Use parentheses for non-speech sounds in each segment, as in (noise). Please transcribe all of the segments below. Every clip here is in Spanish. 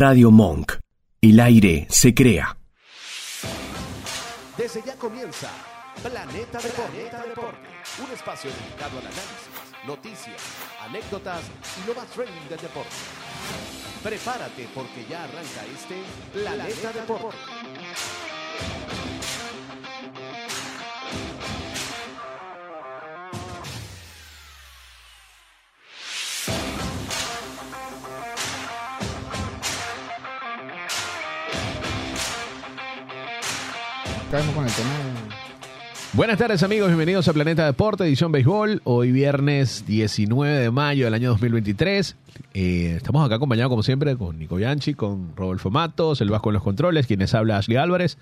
Radio Monk. El aire se crea. Desde ya comienza Planeta Deporte, un espacio dedicado al análisis, noticias, anécdotas y lo más trending del deporte. Prepárate porque ya arranca este Planeta Deporte. Buenas tardes amigos, bienvenidos a Planeta Deporte, edición béisbol. Hoy viernes 19 de mayo del año 2023. Eh, estamos acá acompañados como siempre con Nico Bianchi, con Rodolfo Matos, el Vasco en los controles, quienes habla Ashley Álvarez.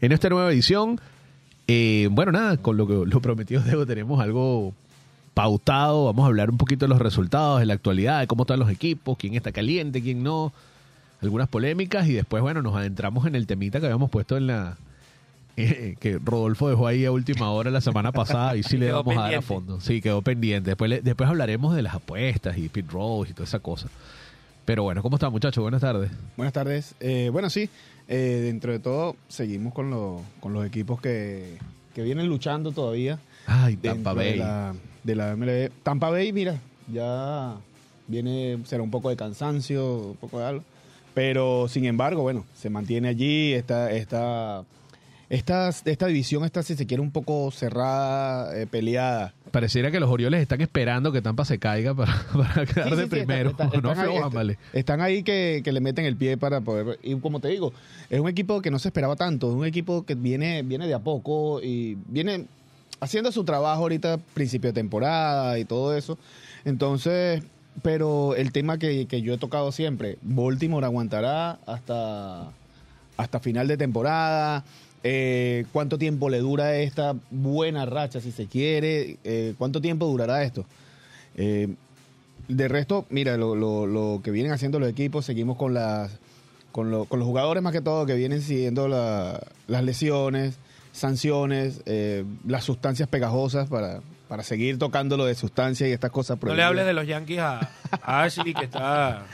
En esta nueva edición, eh, bueno nada, con lo que lo prometido (laughs) Diego tenemos algo pautado. Vamos a hablar un poquito de los resultados, de la actualidad, de cómo están los equipos, quién está caliente, quién no. Algunas polémicas y después, bueno, nos adentramos en el temita que habíamos puesto en la, eh, que Rodolfo dejó ahí a última hora la semana pasada y sí le (laughs) vamos a dar a fondo. Sí, quedó pendiente. Después, le- después hablaremos de las apuestas y pit rows y toda esa cosa. Pero bueno, ¿cómo están muchachos? Buenas tardes. Buenas tardes. Eh, bueno, sí, eh, dentro de todo seguimos con, lo- con los equipos que, que vienen luchando todavía. Ay, Tampa Bay. De la, de la MLB. Tampa Bay, mira, ya viene, será un poco de cansancio, un poco de algo. Pero sin embargo, bueno, se mantiene allí. Esta, esta, esta, esta división está, si se quiere, un poco cerrada, eh, peleada. Pareciera que los Orioles están esperando que Tampa se caiga para, (laughs) para quedar Sí, de sí, primero. no están ahí, vale. Están ahí que, que le meten el pie para poder. Y como te digo, es un equipo que no se esperaba tanto. Es un equipo que viene, viene de a poco y viene haciendo su trabajo ahorita, principio de temporada y todo eso. Entonces, pero el tema que, que yo he tocado siempre: Baltimore aguantará hasta, hasta final de temporada. Eh, ¿Cuánto tiempo le dura esta buena racha, si se quiere? Eh, ¿Cuánto tiempo durará esto? Eh, de resto, mira, lo, lo- lo que vienen haciendo los equipos, seguimos con las con, lo- con los jugadores más que todo que vienen siguiendo la- las lesiones, sanciones, eh, las sustancias pegajosas para, para seguir tocando lo de sustancias y estas cosas No le prohibidas. hables de los Yankees a, a Ashley, que está,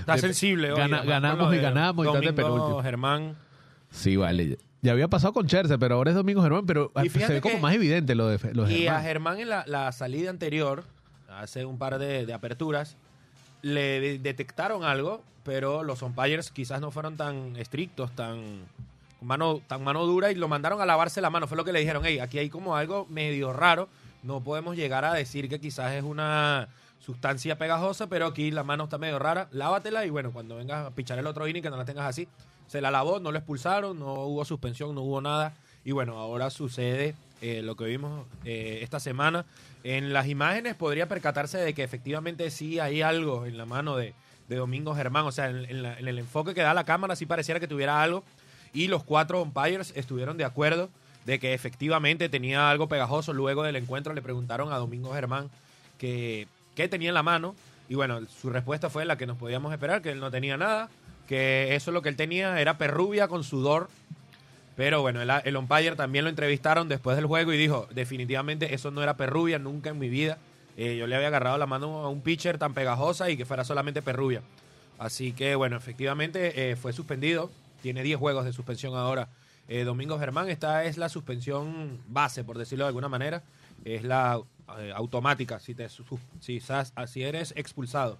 está (laughs) sensible. hoy, gana- además, ganamos y ganamos y están de Domingo penúltimo. Germán. Sí, vale. Ya había pasado con Cherce, pero ahora es Domingo Germán, pero Y se ve como más evidente lo de, lo de Y a Germán. Germán en la, la salida anterior, hace un par de, de aperturas, le de- detectaron algo, pero los umpires quizás no fueron tan estrictos, tan mano, tan mano dura y lo mandaron a lavarse la mano. Fue lo que le dijeron, hey, aquí hay como algo medio raro, no podemos llegar a decir que quizás es una sustancia pegajosa, pero aquí la mano está medio rara, lávatela y bueno, cuando vengas a pichar el otro inning que no la tengas así. Se la lavó, no lo expulsaron, no hubo suspensión, no hubo nada. Y bueno, ahora sucede eh, lo que vimos eh, esta semana. En las imágenes podría percatarse de que efectivamente sí hay algo en la mano de, de Domingo Germán. O sea, en, el enfoque que da la cámara sí pareciera que tuviera algo. Y los cuatro umpires estuvieron de acuerdo de que efectivamente tenía algo pegajoso. Luego del encuentro le preguntaron a Domingo Germán que, qué tenía en la mano. Y bueno, su respuesta fue la que nos podíamos esperar, que él no tenía nada, que eso lo que él tenía era perrubia con sudor. Pero bueno, el, el umpire también lo entrevistaron después del juego y dijo, definitivamente eso no era perrubia nunca en mi vida. Eh, yo le había agarrado la mano a un pitcher tan pegajosa y que fuera solamente perrubia. Así que bueno, efectivamente eh, fue suspendido. Tiene 10 juegos de suspensión ahora. Eh, Domingo Germán, esta es la suspensión base, por decirlo de alguna manera. Es la automática. Si, te, si, si eres expulsado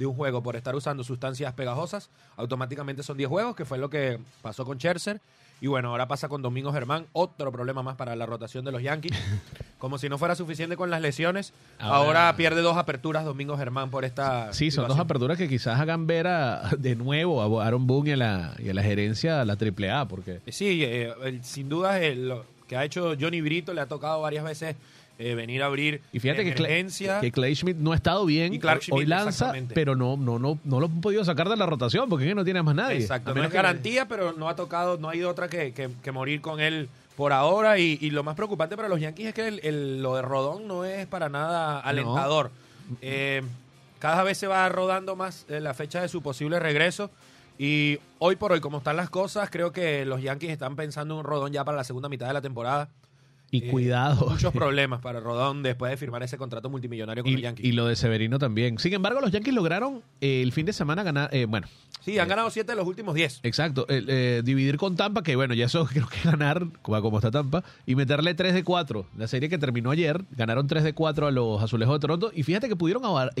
de un juego por estar usando sustancias pegajosas, automáticamente son 10 juegos, que fue lo que pasó con Scherzer. Y bueno, ahora pasa con Domingo Germán, otro problema más para la rotación de los Yankees. (laughs) Como si no fuera suficiente con las lesiones, ahora, Ahora- pierde dos aperturas Domingo Germán por esta. Sí, son dos aperturas que quizás hagan ver a- de nuevo a Aaron Boone y a la, y a la gerencia a la AAA, porque Sí, eh, sin duda eh, lo que ha hecho Johnny Brito le ha tocado varias veces eh, venir a abrir Y fíjate que, Cla- emergencia. que Clay Schmidt no ha estado bien. Y Clark Hoy lanza, pero no, no, no, no lo han podido sacar de la rotación porque es que no tiene más nadie. Exacto, A no menos es que- garantía, pero no ha tocado, no hay otra que, que- que morir con él por ahora. Y, y lo más preocupante para los Yankees es que el- el- lo de Rodón no es para nada alentador. Eh, cada vez se va rodando más eh, la fecha de su posible regreso. Y hoy por hoy, como están las cosas, creo que los Yankees están pensando en un Rodón ya para la segunda mitad de la temporada. Y eh, cuidado. Muchos (laughs) problemas para Rodón después de firmar ese contrato multimillonario con los Yankees. y lo de Severino también. Sin embargo, los Yankees lograron eh, el fin de semana ganar. eh, bueno, sí, han ganado siete de los últimos diez. exacto. eh, dividir con Tampa, que bueno, ya eso (laughs) creo que ganar, como, como está Tampa, y meterle 3 de 4. La serie que terminó ayer, ganaron 3 de 4 a los Azulejos de Toronto. Y fíjate que pudieron abar-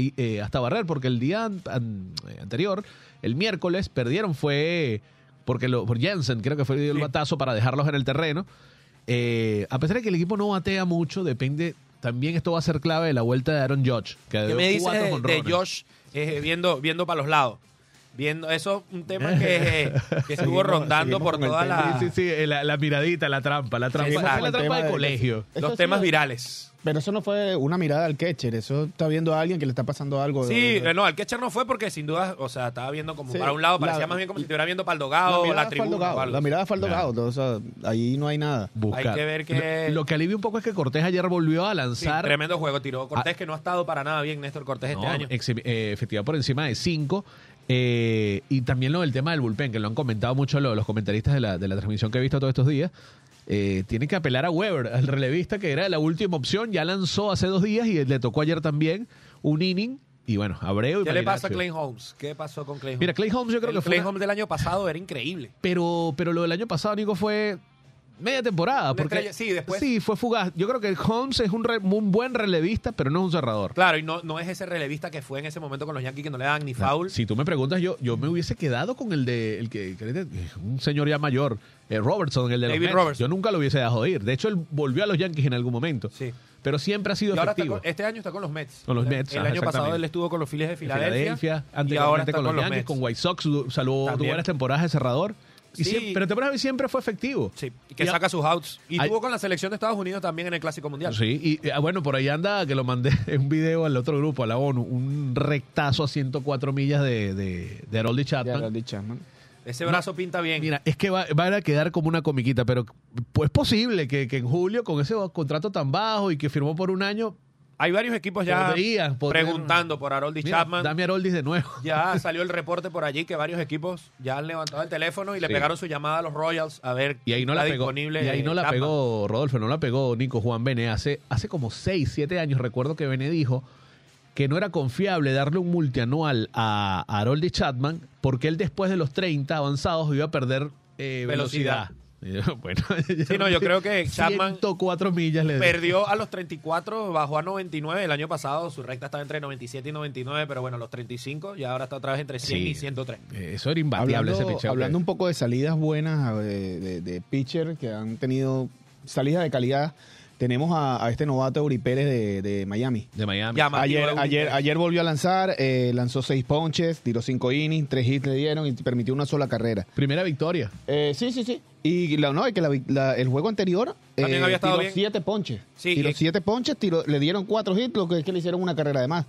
hasta barrer, porque el día an- an- anterior, el miércoles, perdieron. Fue porque lo, por Jensen, creo que fue el, dio el Sí. batazo para dejarlos en el terreno. Eh, a pesar de que el equipo no batea mucho, depende. También esto va a ser clave de la vuelta de Aaron Judge. Que ¿Qué me dices de, de. Josh eh, viendo, viendo para los lados? Viendo, eso es un tema que, (laughs) que estuvo Seguimos- rondando seguimos por toda la, Sí, sí, sí, la, la miradita, la trampa, la trampa. Fue la el trampa tema de de- colegio. Eso los temas es- virales. Pero eso no fue una mirada al catcher, eso está viendo a alguien que le está pasando algo. Sí, no, al catcher no fue porque sin duda, o sea, estaba viendo como Sí, para un lado, la- parecía más bien como si estuviera viendo para el dogado, la, mirada fue al tribuna. o. La mirada fue al Claro. dogado, o sea, ahí no hay nada. Buscar. Hay que ver que- Lo, lo que alivia un poco es que Cortés ayer volvió a Sí, lanzar. tremendo juego, tiró Cortés, que no ha estado para nada bien Néstor Cortés No, este año. eh, efectividad por encima de 5. Y también lo del tema del bullpen, que lo han comentado mucho lo- los comentaristas de la, de la transmisión que he visto todos estos días. Eh, tiene que apelar a Weber, al relevista, que era la última opción. Ya lanzó hace dos días y le tocó ayer también un inning. Y bueno, Abreu y ¿Qué le pasa a. Clay Holmes? ¿Qué pasó con Clay Holmes? Mira, Clay Holmes yo creo el que fue Clay Holmes del año pasado era increíble. Pero, pero lo del año pasado, Nico, fue media temporada. Porque, sí, después- Sí, fue fugaz. Yo creo que Holmes es un, re- un buen relevista, pero no es un cerrador. Claro, y no, no es ese relevista que fue en ese momento con los Yankees que no le daban ni foul. Si tú me preguntas, yo, yo me hubiese quedado con el de el que, un señor ya mayor, eh, Robertson, el de los David Mets. Robertson. Yo nunca lo hubiese dejado ir. De hecho, él volvió a los Yankees en algún momento. Sí. Pero siempre ha sido Y ahora está efectivo. con- este año está con los Mets. Con los Mets, El año pasado exactamente. él estuvo con los Phillies de En Filadelfia. y ahora está con los Yankees, Mets. con White Sox, También. varias temporadas de cerrador. Y Sí. siempre- pero temporada siempre fue efectivo. Sí, y que Y a- saca sus outs. Y Hay- tuvo con la selección de Estados Unidos también en el Clásico Mundial. Sí, y ah, bueno, por ahí anda que lo mandé en (laughs) un video al otro grupo, a la ONU, un rectazo a 104 millas de, de, de Harold Ya Chapman. ¿no? Ese brazo pinta bien. Mira, es que va, va a quedar como una comiquita, pero pues posible que, que en julio, con ese contrato tan bajo y que firmó por un año, Hay varios equipos ya Podría, preguntando por Harold mira, Chapman. dame Haroldis de nuevo. Ya salió el reporte por allí que varios equipos ya han levantado el teléfono y le Sí. pegaron su llamada a los Royals a ver Y ahí no está la pegó. disponible Y ahí no la Chapman. pegó Rodolfo, no la pegó Nico Juan Bene. Hace, hace como 6, 7 años recuerdo que Bene dijo que no era confiable darle un multianual a, a Harold Chapman porque él después de los 30 avanzados iba a perder eh, velocidad. Velocidad. (laughs) Bueno, (laughs) Sí, no, yo creo que Chapman 104 millas le dio. Perdió a los 34, bajó a 99 el año pasado. Su recta estaba entre 97 y 99, pero bueno, a los 35 y ahora está otra vez entre 100 Sí. y 103. Eh, Eso era imbateable ese Hablando, picheo. hablando un poco de salidas buenas de, de, de pitcher que han tenido salidas de calidad, tenemos a, a este novato Uri Pérez de, de Miami. de Miami. Llama. Llamativo Ayer, de ayer, volvió a lanzar, eh, lanzó seis ponches, tiró cinco innings, tres hits le dieron y permitió una sola carrera. Primera victoria. Eh, sí, sí, sí. Y la, no, es que la- la- el juego anterior eh, También había estado tiró bien. siete ponches. Sí, tiró y- siete ponches, tiró, le dieron cuatro hits, lo que es que le hicieron una carrera de más.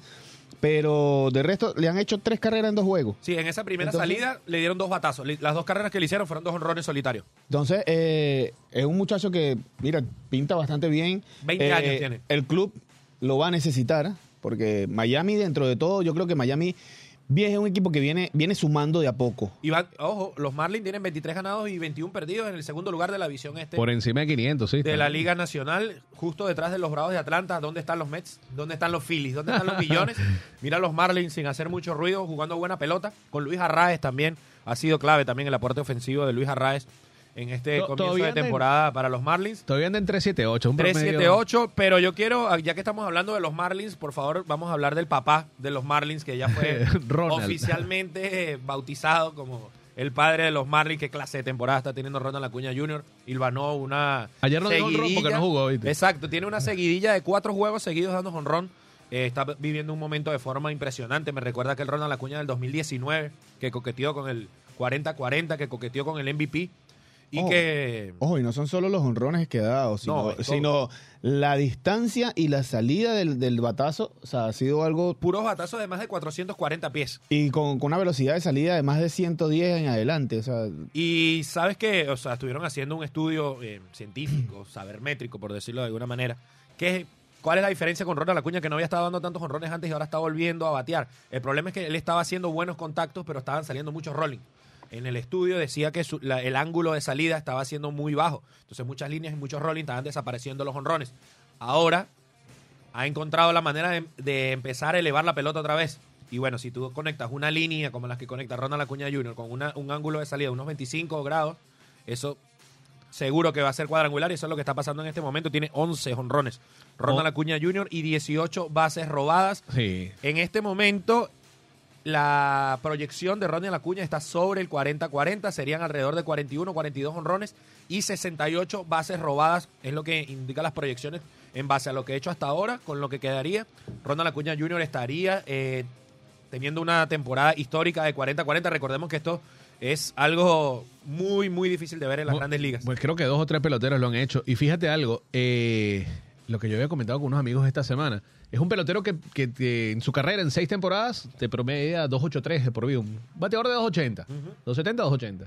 Pero de resto le han hecho tres carreras en dos juegos. Sí, en esa primera Entonces- salida le dieron dos batazos. Las dos carreras que le hicieron fueron dos honrones solitarios. Entonces, eh, es un muchacho que, mira, pinta bastante bien. 20 Eh, años tiene. El club lo va a necesitar, porque Miami, dentro de todo, yo creo que Miami bien, es un equipo que viene, viene sumando de a poco. Y van- ojo, los Marlins tienen 23 ganados y 21 perdidos en el segundo lugar de la división este Por encima de 500, sí. de la Liga Nacional, justo detrás de los Bravos de Atlanta. ¿Dónde están los Mets? ¿Dónde están los Phillies? ¿Dónde están los (laughs) millones? Mira los Marlins sin hacer mucho ruido, jugando buena pelota. Con Luis Arraez también. Ha sido clave también el aporte ofensivo de Luis Arraez en este comienzo de en- temporada para los Marlins. Todavía anda en 378. Un promedio- 378, pero yo quiero, ya que estamos hablando de los Marlins, por favor, vamos a hablar del papá de los Marlins, que ya fue (laughs) oficialmente bautizado como el padre de los Marlins. Qué clase de temporada está teniendo Ronald Acuña Jr. Hilvanó una. Ayer no dio honrón porque no jugó, ¿viste? Exacto, tiene una seguidilla de cuatro juegos seguidos dando honrón. Eh, está viviendo un momento de forma impresionante. Me recuerda que el Ronald Acuña del 2019, que coqueteó con el 40-40, que coqueteó con el MVP. Y Ojo. que. Ojo, y no son solo los honrones que ha dado, sino, No, la distancia y la salida del, del batazo. O sea, ha sido algo. Puros batazos de más de 440 pies. Y con, con una velocidad de salida de más de 110 en adelante. O sea, Y sabes que, o sea, estuvieron haciendo un estudio eh, científico, (clears throat) sabermétrico, por decirlo de alguna manera, que ¿Cuál es la diferencia con Ronald Acuña que no había estado dando tantos honrones antes y ahora está volviendo a batear? El problema es que él estaba haciendo buenos contactos, pero estaban saliendo muchos rolling. En el estudio decía que su- la- el ángulo de salida estaba siendo muy bajo. Entonces muchas líneas y muchos rolling estaban desapareciendo los honrones. Ahora ha encontrado la manera de, de empezar a elevar la pelota otra vez. Y bueno, si tú conectas una línea como las que conecta Ronald Acuña Jr. con una- un ángulo de salida de unos 25 grados, eso seguro que va a ser cuadrangular y eso es lo que está pasando en este momento. Tiene 11 honrones Ronald Oh. Acuña Jr. y 18 bases robadas. Sí. En este momento, la proyección de Ronald Acuña está sobre el 40-40, serían alrededor de 41, 42 honrones y 68 bases robadas, es lo que indica las proyecciones en base a lo que he hecho hasta ahora, con lo que quedaría. Ronald Acuña Jr. estaría eh, teniendo una temporada histórica de 40-40. Recordemos que esto es algo muy, muy difícil de ver en las grandes ligas. Pues creo que dos o tres peloteros lo han hecho. Y fíjate algo, eh, lo que yo había comentado con unos amigos esta semana. Es un pelotero que, que en su carrera, en seis temporadas, te promedia 2.83 de por vida. Un bateador de 2.80. 2.70, 2.80.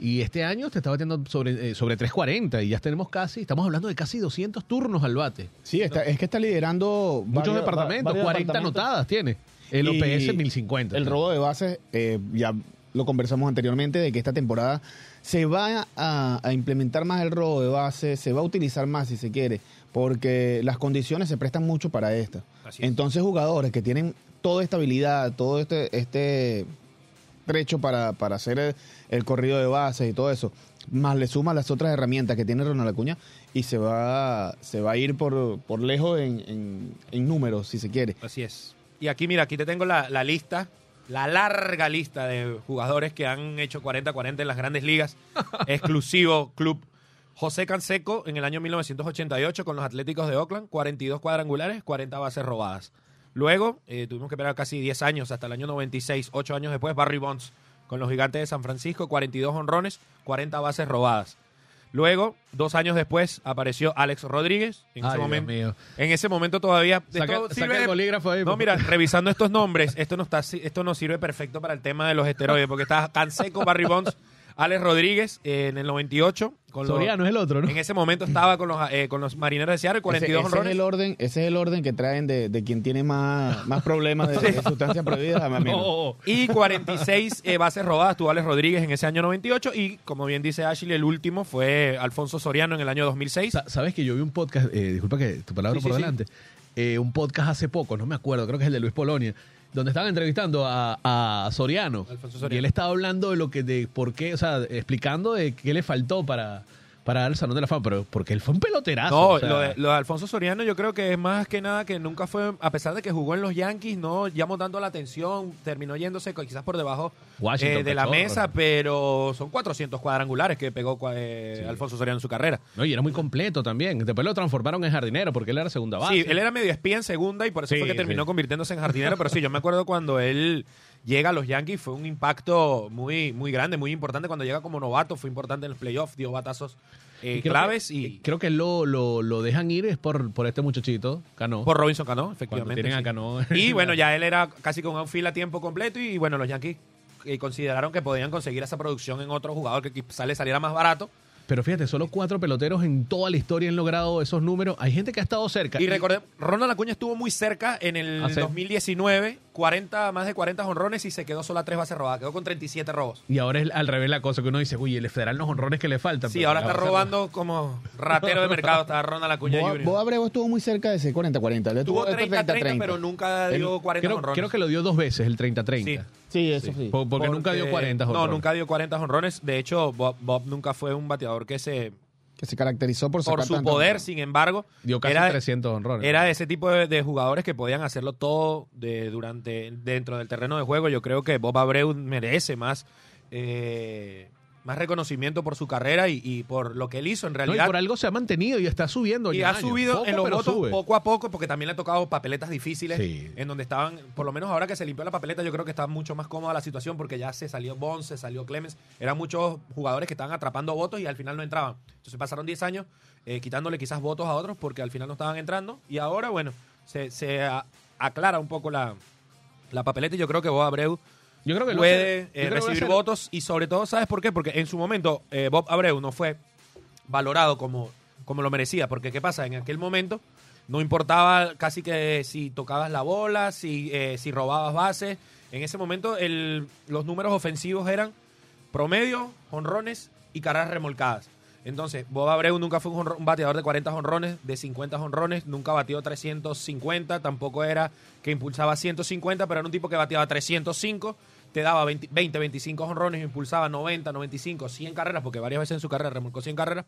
Y este año te está batiendo sobre, eh, sobre 3.40 y ya tenemos casi, estamos hablando de casi 200 turnos al bate. Sí, está, es que está liderando Muchos varios- departamentos, varios 40 departamentos. anotadas tiene. El OPS 1050. El robo de bases, eh, ya lo conversamos anteriormente, de que esta temporada se va a, a implementar más el robo de bases, se va a utilizar más si se quiere, porque las condiciones se prestan mucho para esto. Así es. Entonces jugadores que tienen toda esta habilidad, todo este, este trecho para, para hacer el, el corrido de bases y todo eso, más le suma las otras herramientas que tiene Ronald Acuña y se va, se va a ir por, por lejos en, en- en números, si se quiere. Así es. Y aquí, mira, aquí te tengo la, la lista, la larga lista de jugadores que han hecho 40-40 en las grandes ligas. (laughs) Exclusivo club. José Canseco en el año 1988 con los Atléticos de Oakland, 42 cuadrangulares, 40 bases robadas. Luego, eh, tuvimos que esperar casi 10 años, hasta el año 96, 8 años después, Barry Bonds con los Gigantes de San Francisco, 42 honrones, 40 bases robadas. Luego, dos años después, apareció Alex Rodríguez. En, Ay, ese, Dios momento, mío. en ese momento todavía... Saca- saca el bolígrafo ahí, No, mira, revisando estos nombres, esto, no está, esto nos sirve perfecto para el tema de los esteroides, porque está Canseco, Barry Bonds, (laughs) Alex Rodríguez eh, en el 98. Con los- Soriano es el otro, ¿no? en ese momento estaba con los, eh, con los marineros de Seattle, 42 ese, ese es el orden, ese es el orden que traen de, de quien tiene más, más problemas de, de sustancias prohibidas a. (laughs) No. Y 46 eh, bases robadas tuvo Alex Rodríguez en ese año 98. Y como bien dice Ashley, el último fue Alfonso Soriano en el año 2006. Sa- Sabes que yo vi un podcast, eh, disculpa que tu palabra Sí, por sí, sí. delante, eh, un podcast hace poco, no me acuerdo, creo que es el de Luis Polonia, donde estaban entrevistando a, a Soriano, Alfonso Soriano. y él estaba hablando de lo que, de por qué, o sea, explicando de qué le faltó para, para el Salón de la Fama, pero porque él fue un peloterazo. No, o sea, lo, de, lo de Alfonso Soriano yo creo que es más que nada que nunca fue, a pesar de que jugó en los Yankees, no llamó tanto la atención, terminó yéndose quizás por debajo eh, de la mesa, pero son 400 cuadrangulares que pegó eh, Sí. Alfonso Soriano en su carrera. No, y era muy completo también. Después lo transformaron en jardinero porque él era segunda base. Sí, él era medio espía en segunda y por eso Sí, fue que terminó sí. convirtiéndose en jardinero, pero sí, yo me acuerdo cuando él llega a los Yankees, fue un impacto muy, muy grande, muy importante. Cuando llega como novato, fue importante en el playoff, dio batazos eh, Y claves que- y Creo que lo, lo, lo dejan ir es por, por este muchachito, Cano. por Robinson Cano, efectivamente. tienen a. Cano. Y (laughs) bueno, ya él era casi con un fila a tiempo completo y bueno, los Yankees eh, consideraron que podían conseguir esa producción en otro jugador que quizá le saliera más barato. Pero fíjate, solo cuatro peloteros en toda la historia han logrado esos números. Hay gente que ha estado cerca. Y recordemos, Ronald Acuña estuvo muy cerca en el Ah, sí. 2019, 40, más de 40 honrones y se quedó solo a tres bases robadas, quedó con 37 robos. Y ahora es al revés la cosa que uno dice, uy, el federal los honrones que le faltan. Sí, ahora está robando como ratero de mercado, está Ronald Acuña Jr. Boa Abreu estuvo muy cerca de ese 40-40. Él Tuvo estuvo- esto 30-30, pero nunca dio 40 Creo, honrones. creo que lo dio dos veces, el 30-30. Sí. Sí, eso sí. Po- Porque, nunca dio 40 No, honrones. nunca dio 40 honrones. De hecho, Bob, Bob nunca fue un bateador que se... Que se caracterizó por, su poder, sin embargo, Dio casi era, 300 honrones. era de ese tipo de, de jugadores que podían hacerlo todo de, durante dentro del terreno de juego. Yo creo que Bob Abreu merece más, eh, más reconocimiento por su carrera y, y por lo que él hizo en No, y realidad. por algo se ha mantenido y está subiendo. Y ha subido Poco, en los votos sube. poco a poco, porque también le ha tocado papeletas difíciles, Sí. en donde estaban, por lo menos ahora que se limpió la papeleta, yo creo que está mucho más cómoda la situación, porque ya se salió Bonds, se salió Clemens, eran muchos jugadores que estaban atrapando votos y al final no entraban. Entonces pasaron 10 años eh, quitándole quizás votos a otros porque al final no estaban entrando, y ahora, bueno, se, se a- aclara un poco la, la papeleta y yo creo que Bob Abreu Yo creo que puede eh, recibir votos y sobre todo, ¿sabes por qué? Porque en su momento eh, Bob Abreu no fue valorado como, como lo merecía, porque ¿qué pasa? En aquel momento no importaba casi que si tocabas la bola, si, eh, si robabas bases, en ese momento el, los números ofensivos eran promedio, jonrones y carreras remolcadas. Entonces, Bob Abreu nunca fue un, bateador de 40 jonrones, de 50 jonrones, nunca batió 350, tampoco era que impulsaba 150, pero era un tipo que bateaba 305, te daba 20, 20 25 jonrones, impulsaba 90, 95, 100 carreras, porque varias veces en su carrera remolcó 100 carreras.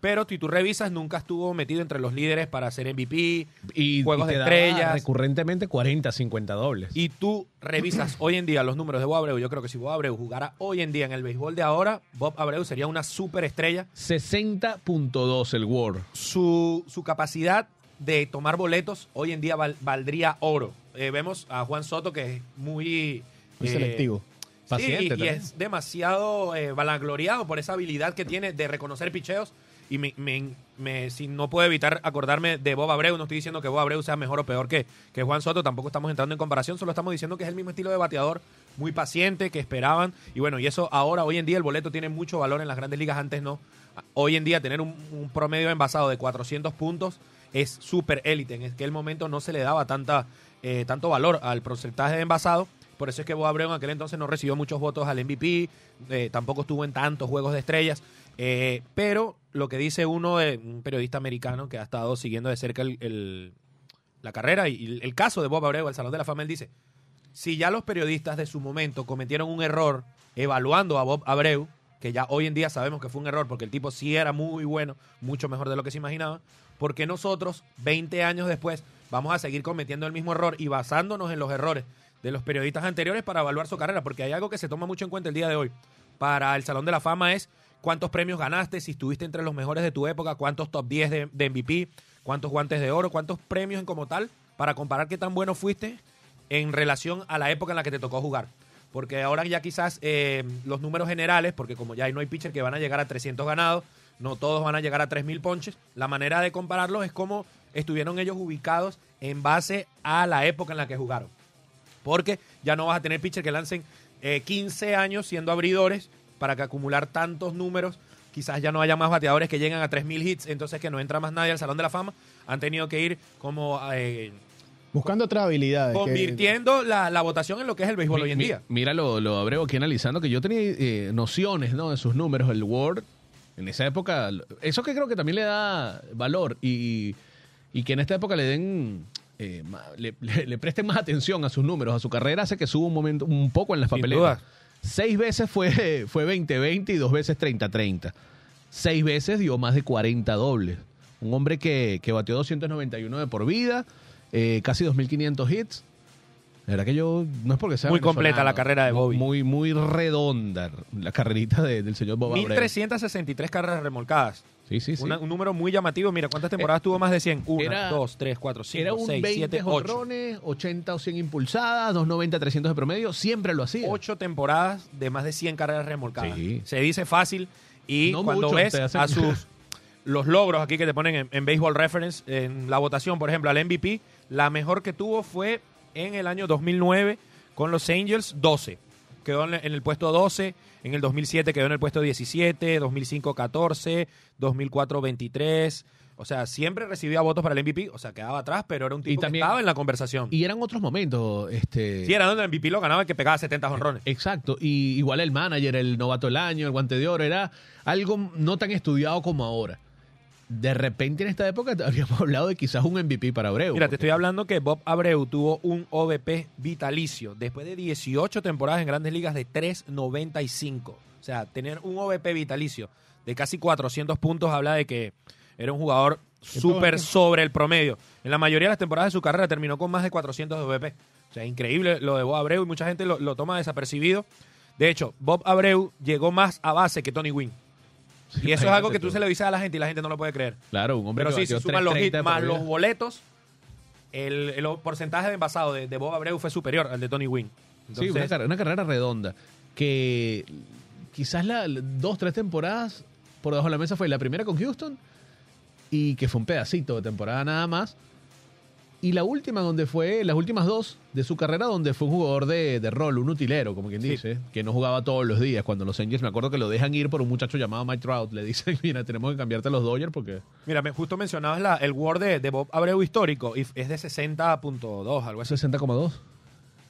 Pero si tú revisas, nunca estuvo metido entre los líderes para ser MVP, Y, juegos y te de estrellas. recurrentemente 40, 50 dobles. Y tú revisas hoy en día los números de Bob Abreu. Yo creo que si Bob Abreu jugara hoy en día en el béisbol de ahora, Bob Abreu sería una superestrella. 60.2 el WAR. Su, su capacidad de tomar boletos hoy en día val- valdría oro. Eh, vemos a Juan Soto que es muy... Muy eh, selectivo. sí, Paciente y es demasiado eh, por esa habilidad que tiene de reconocer picheos. Y me, me- me- si no puedo evitar acordarme de Bob Abreu, no estoy diciendo que Bob Abreu sea mejor o peor que, que Juan Soto, tampoco estamos entrando en comparación, solo estamos diciendo que es el mismo estilo de bateador, muy paciente, que esperaban. Y bueno, y eso ahora, hoy en día, el boleto tiene mucho valor en las grandes ligas, antes no. Hoy en día, tener un, un promedio envasado de 400 puntos es súper élite. En aquel momento no se le daba tanta, eh, tanto valor al porcentaje de envasado. Por eso es que Bob Abreu en aquel entonces no recibió muchos votos al MVP, eh, tampoco estuvo en tantos juegos de estrellas. eh, pero lo que dice uno de un periodista americano que ha estado siguiendo de cerca la carrera y el, el caso de Bob Abreu, el Salón de la Fama, él dice, si ya los periodistas de su momento cometieron un error evaluando a Bob Abreu, que ya hoy en día sabemos que fue un error porque el tipo sí era muy bueno, mucho mejor de lo que se imaginaba, porque nosotros, 20 años después, vamos a seguir cometiendo el mismo error y basándonos en los errores de los periodistas anteriores para evaluar su carrera? Porque hay algo que se toma mucho en cuenta el día de hoy para el Salón de la Fama es cuántos premios ganaste, si estuviste entre los mejores de tu época, cuántos top 10 de, MVP, cuántos guantes de oro, cuántos premios en como tal, para comparar qué tan bueno fuiste en relación a la época en la que te tocó jugar. Porque ahora ya quizás eh, los números generales, porque como ya no hay pitcher que van a llegar a 300 ganados, no todos van a llegar a 3.000 ponches, la manera de compararlos es cómo estuvieron ellos ubicados en base a la época en la que jugaron. Porque ya no vas a tener pitcher que lancen eh, 15 años siendo abridores para que acumular tantos números. Quizás ya no haya más bateadores que llegan a 3.000 hits, entonces que no entra más nadie al Salón de la Fama. Han tenido que ir como eh, Buscando otras habilidades. que- convirtiendo la, la votación en lo que es el béisbol Mi- hoy en mi- día. Mira lo, lo Abreu aquí analizando, que yo tenía eh, nociones ¿no? de sus números, el Word, en esa época, eso que creo que también le da valor y, y que en esta época le den, eh, (laughs) le, le- le presten más atención a sus números, a su carrera, hace que suba un momento, un poco en las Sin papeletas. duda. Seis veces fue, (laughs) fue 20-20 y dos veces 30-30. Seis veces dio más de 40 dobles. Un hombre que, que batió 291 de por vida, eh, casi 2.500 hits. La verdad que yo, no es porque sea Muy completa la carrera de Bobby. Muy, muy redonda la carrerita de- del señor Bob Abreu. 1363 carreras remolcadas. Sí, sí, sí. Una- un número muy llamativo. Mira, ¿cuántas temporadas tuvo más de 100? Una, era- dos, tres, cuatro, Era cinco, un seis, 20 siete, ocho. jonrones, 80 o 100 impulsadas, 290, 300 de promedio. Siempre lo hacía. Ocho temporadas de más de 100 carreras remolcadas. Sí. Se dice fácil y No cuando mucho, ves hacen- a (laughs) sus los logros aquí que te ponen en, en Baseball Reference, en la votación, por ejemplo, al MVP, la mejor que tuvo fue en el año 2009 con los Angels, 12. Quedó en el puesto 12, en el 2007 quedó en el puesto 17, 2005 14, 2004 23. O sea, siempre recibía votos para el MVP, o sea, quedaba atrás, pero era un tipo también- que estaba en la conversación. Y eran otros momentos. Este, sí, era donde el MVP lo ganaba el que pegaba 70 honrones. Exacto, y igual el manager, el novato del año, el guante de oro, era algo no tan estudiado como ahora. De repente en esta época (laughs) habíamos hablado de quizás un MVP para Abreu. Mira, te estoy hablando que Bob Abreu tuvo un OVP vitalicio después de 18 temporadas en grandes ligas de 3.95. O sea, tener un OVP vitalicio de casi 400 puntos habla de que era un jugador súper sobre el promedio. En la mayoría de las temporadas de su carrera terminó con más de 400 de OVP. O sea, increíble lo de Bob Abreu y mucha gente lo, lo toma desapercibido. De hecho, Bob Abreu llegó más a base que Tony Wynn. Y eso es algo que tú se le dices a la gente y la gente no lo puede creer. Claro, un hombre Pero que sí, si suman los 3.30 hits más los boletos, el, el porcentaje de envasado de, de Bob Abreu fue superior al de Tony Wynn. Sí, una, Entonces, carrera, una carrera redonda. Que quizás la- dos, tres temporadas por debajo de la mesa fue la primera con Houston y que fue un pedacito de temporada nada más. Y la última, donde fue, las últimas dos de su carrera, donde fue un jugador de, de rol, un utilero, como quien Sí. dice, que no jugaba todos los días. Cuando los Angels, me acuerdo que lo dejan ir por un muchacho llamado Mike Trout. Le dicen, (laughs) mira, tenemos que cambiarte a los Dodgers porque. mira, me- justo mencionabas la, el Word de, de Bob Abreu histórico y es de 60.2, algo así. 60,2.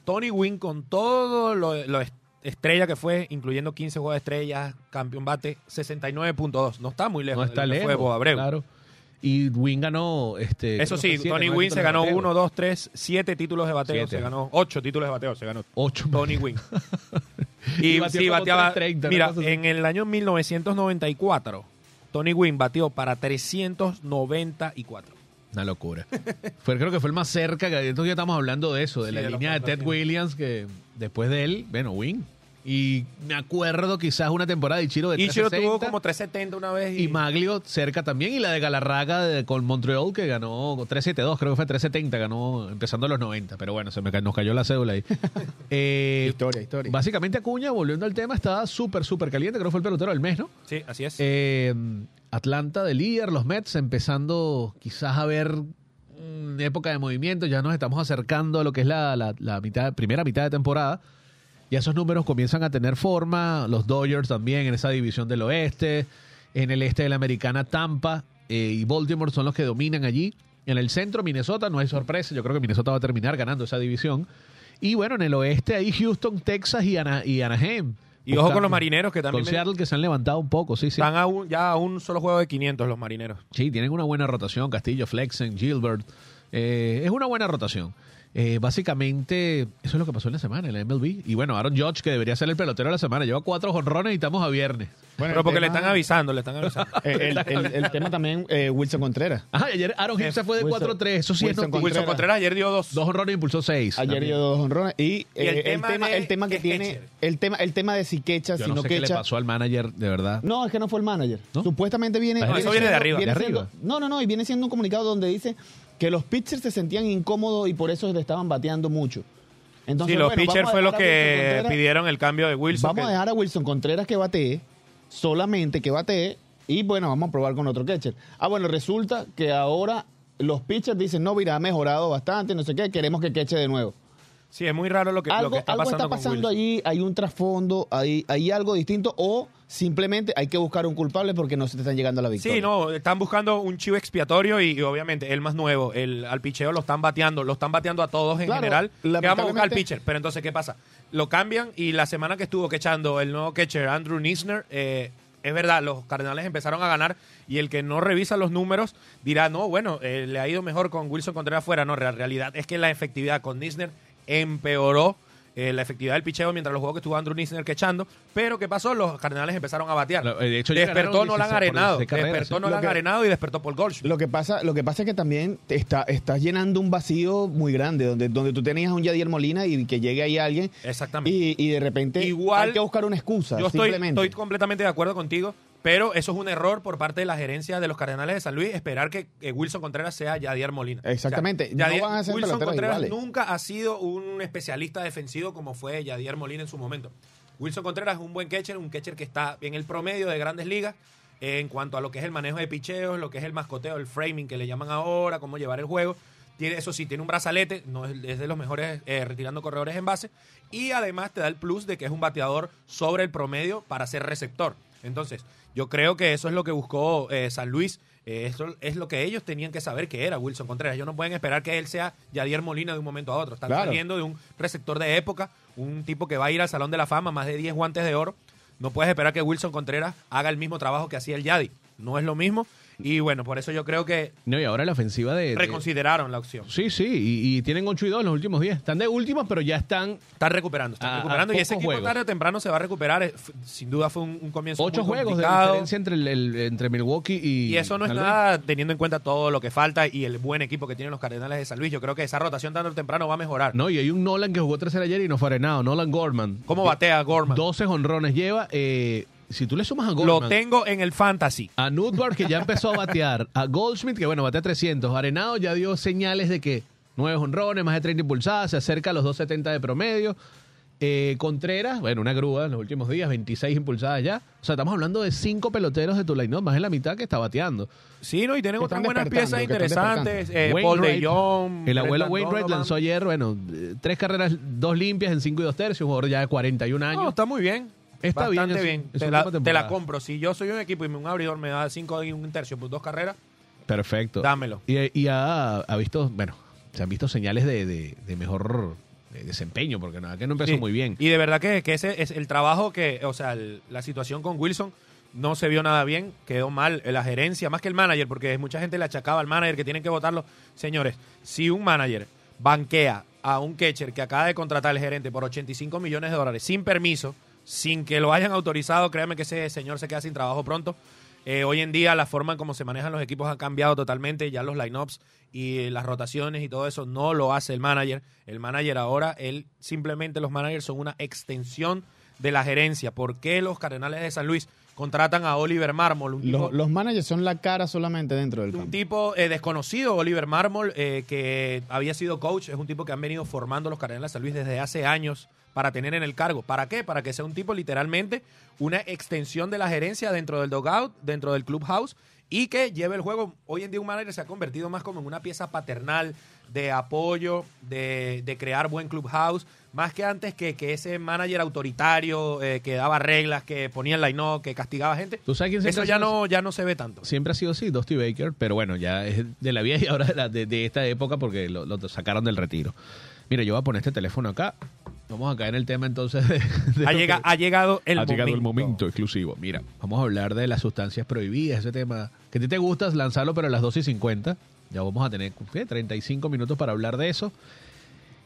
Tony Wynn con todo lo, lo est- estrella que fue, incluyendo 15 juegos de estrellas, campeón bate, 69.2. No está muy lejos. No de está lo que lejos. Fue Bob Abreu. Claro. Y Wynn ganó. Este, Eso sí, siete, Tony Wynn se ganó bateo. 1, 2, 3, 7 títulos de bateo. Siete. Se ganó 8 títulos de bateo. Se ganó Ocho. Tony Wynn. (laughs) Y sí, bateaba. 330, mira, en el año 1994, Tony Wynn batió para 394. Una locura. fue, creo que fue el más cerca. que Entonces ya estamos hablando de eso, de Sí, la de línea de Ted. Williams, que después de él, bueno, Wynn. Y me acuerdo quizás una temporada de Ichiro de Ichiro 360, tuvo como 370 una vez. Y, y Maglio cerca también. Y la de Galarraga de- con Montreal, que ganó 372, creo que fue 370, ganó empezando a los 90. Pero bueno, se me ca- nos cayó la cédula ahí. (laughs) Eh, Historia, historia. Básicamente Acuña, volviendo al tema, estaba súper, súper caliente. Creo que fue el pelotero del mes, ¿no? Sí, así es. Eh, Atlanta de líder, los Mets empezando quizás a ver una época de movimiento. Ya nos estamos acercando a lo que es la, la- la mitad, primera mitad de temporada. Y esos números comienzan a tener forma. Los Dodgers también en esa división del oeste. En el este de la americana, Tampa eh, y Baltimore son los que dominan allí. En el centro, Minnesota, no hay sorpresa. Yo creo que Minnesota va a terminar ganando esa división. Y bueno, en el oeste, ahí Houston, Texas y, Ana- y Anaheim. y ojo con los marineros que también Con Seattle que se han levantado un poco, sí, sí. están a un- ya a un solo juego de 500 los marineros. Sí, tienen una buena rotación. Castillo, Flexen, Gilbert. Eh, es una buena rotación. Eh, básicamente, eso es lo que pasó en la semana, en la MLB. Y bueno, Aaron Judge, que debería ser el pelotero de la semana, lleva cuatro jonrones y estamos a viernes. Bueno, Pero porque le están avisando, le están (laughs) avisando. eh, El, el- el tema también, eh, Wilson Contreras. Ajá, ayer Aaron Hicks se fue de Wilson- 4-3. Eso sí es Wilson noticia. Wilson Contreras ayer dio dos. Dos jonrones y impulsó seis. Ayer también. dio dos honrones. Y, Y el eh, el, tema tema, de el tema que tiene, el tema, el tema de si quecha, Yo si no no sé qué le pasó al manager, de verdad. No, es que no fue el manager. ¿No? Supuestamente viene. No, eso viene de arriba. viene ¿De siendo- arriba? no, no, no. Y viene siendo un comunicado donde dice que los pitchers se sentían incómodos y por eso le estaban bateando mucho. Entonces, sí, los bueno, pitchers fue Wilson que pidieron el cambio de Wilson. Vamos que- a dejar a Wilson Contreras que batee, solamente que batee, y bueno, vamos a probar con otro catcher. Ah, bueno, resulta que ahora los pitchers dicen, no, mira, ha mejorado bastante, no sé qué, queremos que queche de nuevo. Sí, es muy raro lo que, lo algo que está algo pasando, está con pasando Wilson. allí, hay un trasfondo, hay, hay algo distinto, o simplemente hay que buscar un culpable porque no se te están llegando a la victoria. Sí, no, están buscando un chivo expiatorio y, y obviamente el más nuevo, el al picheo lo están bateando, lo están bateando a todos en Claro, general. Que vamos a buscar al pitcher, pero entonces ¿qué pasa? Lo cambian y la semana que estuvo quechando el nuevo catcher Andrew Nisner, eh, es verdad, los Cardenales empezaron a ganar y el que no revisa los números dirá, no, bueno, eh, le ha ido mejor con Wilson Contreras fuera. No, la realidad es que la efectividad con Nisner empeoró eh, la efectividad del picheo mientras los juegos que estuvo Andrew Nisner quechando. Pero ¿qué pasó? Los Cardenales empezaron a batear. Eh, de hecho, despertó Nolan 16 por Arenado. 16 carreras, despertó sí. Nolan Lo que- Arenado y despertó Paul Goldschmidt. Lo que pasa, lo que pasa es que también te está, estás llenando un vacío muy grande, donde, donde tú tenías a un Yadier Molina y que llegue ahí alguien Exactamente. y, y de repente Igual- hay que buscar una excusa. Yo estoy, simplemente. estoy completamente de acuerdo contigo, pero eso es un error por parte de la gerencia de los Cardenales de San Luis, esperar que, Wilson Contreras sea Yadier Molina. Exactamente. No Yadier- van a ser Wilson Contreras iguales. nunca ha sido un especialista defensivo como fue Yadier Molina en su momento. Wilson Contreras es un buen catcher, un catcher que está en el promedio de grandes ligas eh, en cuanto a lo que es el manejo de picheos, lo que es el mascoteo, el framing que le llaman ahora, cómo llevar el juego. Tiene, eso sí, tiene un brazalete, no es, es de los mejores eh, retirando corredores en base. Y además te da el plus de que es un bateador sobre el promedio para ser receptor. Entonces, yo creo que eso es lo que buscó eh, San Luis. Eh, eso es lo que ellos tenían que saber que era Wilson Contreras. Ellos no pueden esperar que él sea Yadier Molina de un momento a otro. Están Claro. saliendo de un receptor de época, un tipo que va a ir al Salón de la Fama, más de 10 guantes de oro. No puedes esperar que Wilson Contreras haga el mismo trabajo que hacía el Yadi. No es lo mismo. Y bueno, por eso yo creo que No, y ahora la ofensiva de. de- reconsideraron la opción. Sí, sí, y, y tienen 8 y 2 en los últimos 10. Están de últimos, pero ya están Están recuperando, están A- a recuperando. Y ese equipo juegos. tarde o temprano se va a recuperar. Sin duda fue un, un comienzo 8 muy juegos de diferencia entre, el, el- entre Milwaukee y. Y eso no es nada teniendo en cuenta todo lo que falta y el buen equipo que tienen los Cardenales de San Luis. Yo creo que esa rotación tarde o temprano va a mejorar. No, y hay un Nolan que jugó tercera ayer y no fue arenado. Nolan Gorman. ¿Cómo batea Gorman? 12 honrones lleva. eh, si tú le sumas a Lo Gorman. tengo en el fantasy. A Nutbar, que ya empezó a batear. A Goldschmidt, que bueno, batea 300. Arenado ya dio señales de que nueve honrones, más de 30 impulsadas, se acerca a los 270 de promedio. Eh, Contreras, bueno, una grúa en los últimos días, 26 impulsadas ya. O sea, estamos hablando de cinco peloteros de tu line más de la mitad que está bateando. Sí, ¿no? Y tienen Que otras buenas piezas interesantes. Eh, Paul de Jong. El abuelo Wainwright lanzó ayer, bueno, eh, tres carreras, dos limpias en 5 y 2 tercios, un jugador ya de 41 años. No, está muy bien. Está Bastante bien. es Te la, te compro. Si yo soy un equipo y un abridor me da cinco y un tercio por dos carreras, Perfecto. Dámelo. Y, y ha, ha visto, bueno, se han visto señales de, de- de mejor de desempeño, porque nada, que no empezó Sí. muy bien. Y de verdad que, que ese es el trabajo que, o sea, el- la situación con Wilson no se vio nada bien, quedó mal en la gerencia, más que el manager, porque mucha gente le achacaba al manager que tienen que votarlo. Señores, si un manager banquea a un catcher que acaba de contratar el gerente por 85 millones de dólares sin permiso, sin que lo hayan autorizado, créanme que ese señor se queda sin trabajo pronto. Eh, hoy en día la forma en cómo se manejan los equipos ha cambiado totalmente, ya los lineups y eh, las rotaciones y todo eso no lo hace el manager. El manager ahora, él simplemente los managers son una extensión de la gerencia. ¿Por qué los Cardenales de San Luis contratan a Oliver Marmol, un tipo, Los, los managers son la cara solamente dentro del un campo. tipo eh, desconocido, Oliver Marmol, eh, que había sido coach, es un tipo que han venido formando los Cardenales de San Luis desde hace años para tener en el cargo. ¿Para qué? Para que sea un tipo literalmente una extensión de la gerencia dentro del dugout, dentro del clubhouse y que lleve el juego. Hoy en día un manager se ha convertido más como en una pieza paternal de apoyo, de, de crear buen clubhouse, más que antes que, que ese manager autoritario eh, que daba reglas, que ponía el line que castigaba gente. ¿Tú sabes quién Eso ya no, ya no se ve tanto. Siempre ha sido así, Dusty Baker, pero bueno, ya es de la vida y ahora de, la- de- de esta época porque lo, lo sacaron del retiro. Mira, yo voy a poner este teléfono acá. Vamos a caer en el tema entonces de... de Ha, llega- ha llegado el ha momento. llegado el momento exclusivo. Mira, vamos a hablar de las sustancias prohibidas, ese tema que a ti te gusta lanzarlo, pero a las 12 y 50. Ya vamos a tener ¿qué? 35 minutos para hablar de eso.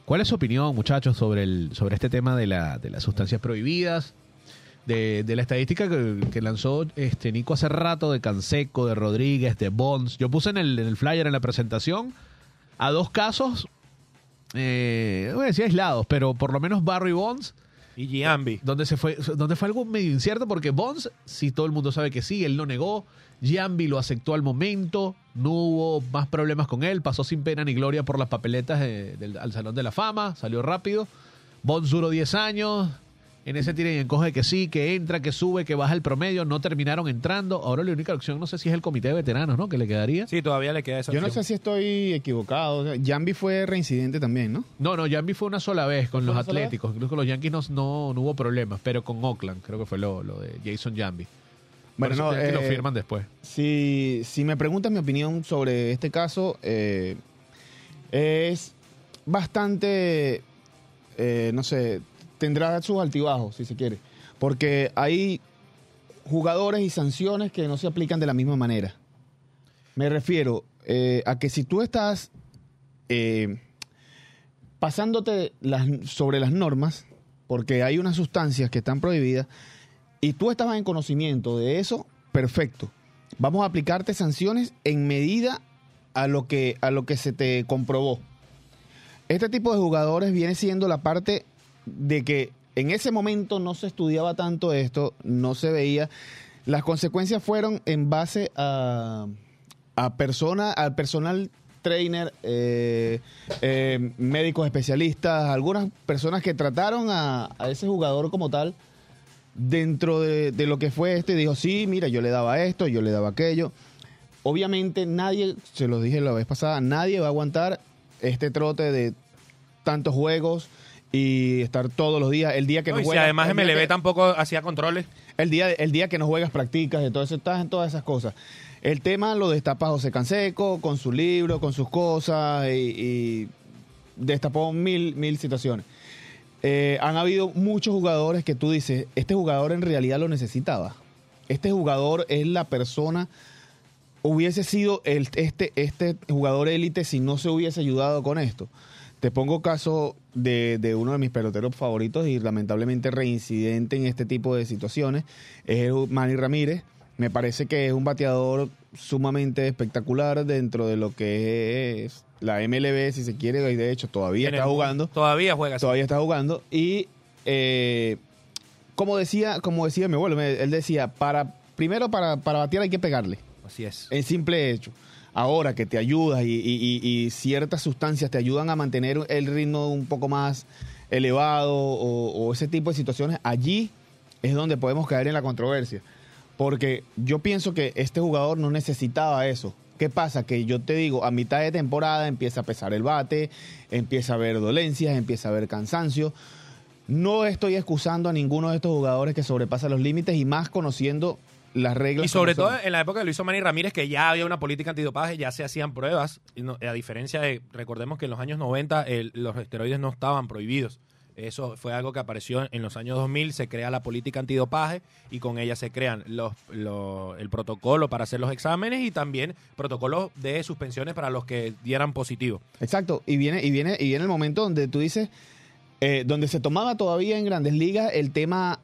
¿Cuál es su opinión, muchachos, sobre, el, sobre este tema de, la, de las sustancias prohibidas? De, de la estadística que, que lanzó este Nico hace rato de Canseco, de Rodríguez, de Bonds. Yo puse en el, en el flyer, en la presentación, a dos casos, eh, voy a decir aislados, pero por lo menos Barry Bonds Y Giambi. donde se fue donde fue algo medio incierto porque Bonds sí todo el mundo sabe que sí él no negó Giambi lo aceptó al momento no hubo más problemas con él pasó sin pena ni gloria por las papeletas de- del- al salón de la fama salió rápido Bonds duró 10 años en ese tira y encoge que sí, que entra, que sube, que baja el promedio, no terminaron entrando. Ahora la única opción, no sé si es el comité de veteranos, ¿no? Que le quedaría. Sí, todavía le queda esa Yo no opción. sé si estoy equivocado. O sea, Jambi fue reincidente también, ¿no? No, no, Jambi fue una sola vez con ¿Fue los Atléticos. Creo que con los Yankees no, no, no hubo problemas, pero con Oakland creo que fue lo, lo de Jason Jambi. Bueno, no, que lo eh, firman después. Si, si me preguntas mi opinión sobre este caso, eh, es bastante, eh, no sé, tendrá sus altibajos, si se quiere. Porque hay jugadores y sanciones que no se aplican de la misma manera. Me refiero eh, a que si tú estás eh, pasándote sobre las normas, porque hay unas sustancias que están prohibidas, y tú estabas en conocimiento de eso, perfecto. Vamos a aplicarte sanciones en medida a lo que, a lo que se te comprobó. Este tipo de jugadores viene siendo la parte de que en ese momento no se estudiaba tanto esto, no se veía. Las consecuencias fueron en base a, a persona, al personal trainer, eh, eh, médicos especialistas, algunas personas que trataron a, a ese jugador como tal dentro de, de lo que fue este, dijo, sí, mira, yo le daba esto, yo le daba aquello. Obviamente nadie, se lo dije la vez pasada, nadie va a aguantar este trote de tantos juegos y estar todos los días, el día que No, no y si juegas, además el día MLB que- tampoco hacía controles. el día, el día que no juegas practicas, eso, estás en todas esas cosas. El tema lo destapa José Canseco con su libro, con sus cosas y, y destapó mil, mil situaciones. Eh, han habido muchos jugadores que tú dices, este jugador en realidad lo necesitaba. Este jugador es la persona, hubiese sido el, este, este jugador élite si no se hubiese ayudado con esto. Te pongo caso de, de uno de mis peloteros favoritos y lamentablemente reincidente en este tipo de situaciones, es Manny Ramírez. Me parece que es un bateador sumamente espectacular dentro de lo que es la MLB, si se quiere, y de hecho todavía En está jugando. Todavía juega así. todavía está jugando. Y eh, como decía como decía mi abuelo él decía para primero para, para batear hay que pegarle Así es. el simple hecho ahora que te ayudas y, ciertas sustancias te ayudan a mantener el ritmo un poco más elevado o, o ese tipo de situaciones allí es donde podemos caer en la controversia porque yo pienso que este jugador no necesitaba eso. ¿Qué pasa? Que yo te digo, a mitad de temporada empieza a pesar el bate, empieza a haber dolencias, empieza a haber cansancio. No estoy excusando a ninguno de estos jugadores que sobrepasan los límites y más conociendo las reglas. Y sobre todo en la época de Luis Manny Ramírez, que ya había una política antidopaje, ya se hacían pruebas. y no- a diferencia de, recordemos que en los años 90 el- los esteroides no estaban prohibidos. Eso fue algo que apareció en los años 2000, se crea la política antidopaje y con ella se crean los, lo- el protocolo para hacer los exámenes y también protocolos de suspensiones para los que dieran positivo. Exacto, y viene, y viene, y viene el momento donde tú dices, eh, donde se tomaba todavía en grandes ligas el tema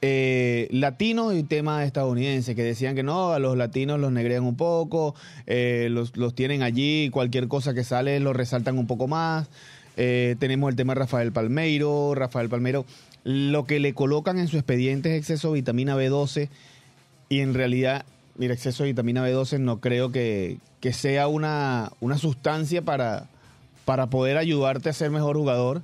eh, latino y tema estadounidense, que decían que no, a los latinos los negrean un poco, eh, los, los tienen allí, cualquier cosa que sale los resaltan un poco más. Eh, tenemos el tema de Rafael Palmeiro, Rafael Palmeiro, lo que le colocan en su expediente es exceso de vitamina B12 y en realidad, mira, exceso de vitamina B12 no creo que, que sea una, una sustancia para, para poder ayudarte a ser mejor jugador.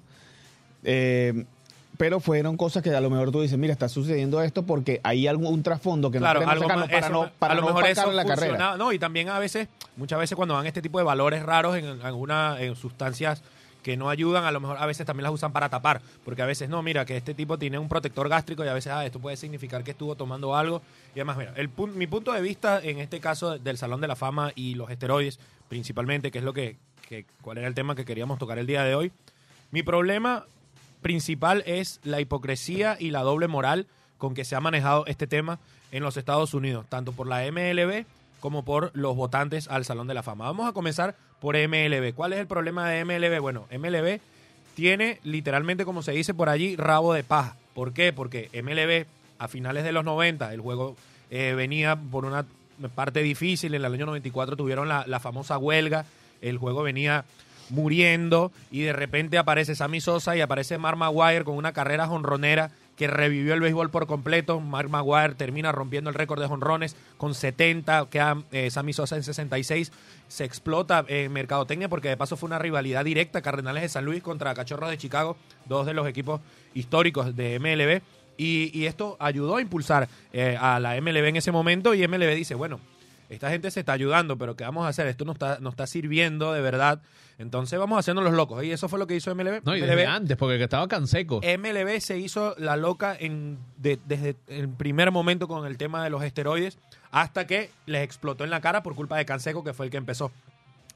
Pero fueron cosas que a lo mejor tú dices, mira, está sucediendo esto porque hay algún trasfondo que Claro, no queremos sacarlo para eso- no, para a lo no mejor eso la carrera. No, y también a veces, muchas veces cuando van este tipo de valores raros en algunas en sustancias que no ayudan, a lo mejor a veces también las usan para tapar, porque a veces no, mira, que este tipo tiene un protector gástrico y a veces, ah, esto puede significar que estuvo tomando algo. Y además, mira, el mi punto de vista en este caso del Salón de la Fama y los esteroides, principalmente, que es lo que, que cuál era el tema que queríamos tocar el día de hoy, mi problema principal es la hipocresía y la doble moral con que se ha manejado este tema en los Estados Unidos, tanto por la MLB como por los votantes al Salón de la Fama. Vamos a comenzar por MLB. ¿Cuál es el problema de MLB? Bueno, MLB tiene literalmente, como se dice por allí, rabo de paja. ¿Por qué? Porque MLB a finales de los 90, el juego eh, venía por una parte difícil, en el año 94 tuvieron la, la famosa huelga, el juego venía muriendo y de repente aparece Sammy Sosa y aparece Mark Maguire con una carrera jonronera que revivió el béisbol por completo. Mark Maguire termina rompiendo el récord de jonrones con 70, queda eh, Sammy Sosa en 66. Se explota en mercadotecnia porque de paso fue una rivalidad directa Cardenales de San Luis contra Cachorros de Chicago, dos de los equipos históricos de MLB. Y, y esto ayudó a impulsar eh, a la MLB en ese momento y MLB dice, bueno, esta gente se está ayudando, pero ¿qué vamos a hacer? Esto no está, no está sirviendo de verdad. Entonces vamos haciendo los locos. Y eso fue lo que hizo MLB. No, y MLB desde antes, porque estaba canseco. MLB se hizo la loca en, de- desde el primer momento con el tema de los esteroides hasta que les explotó en la cara por culpa de Canseco, que fue el que empezó.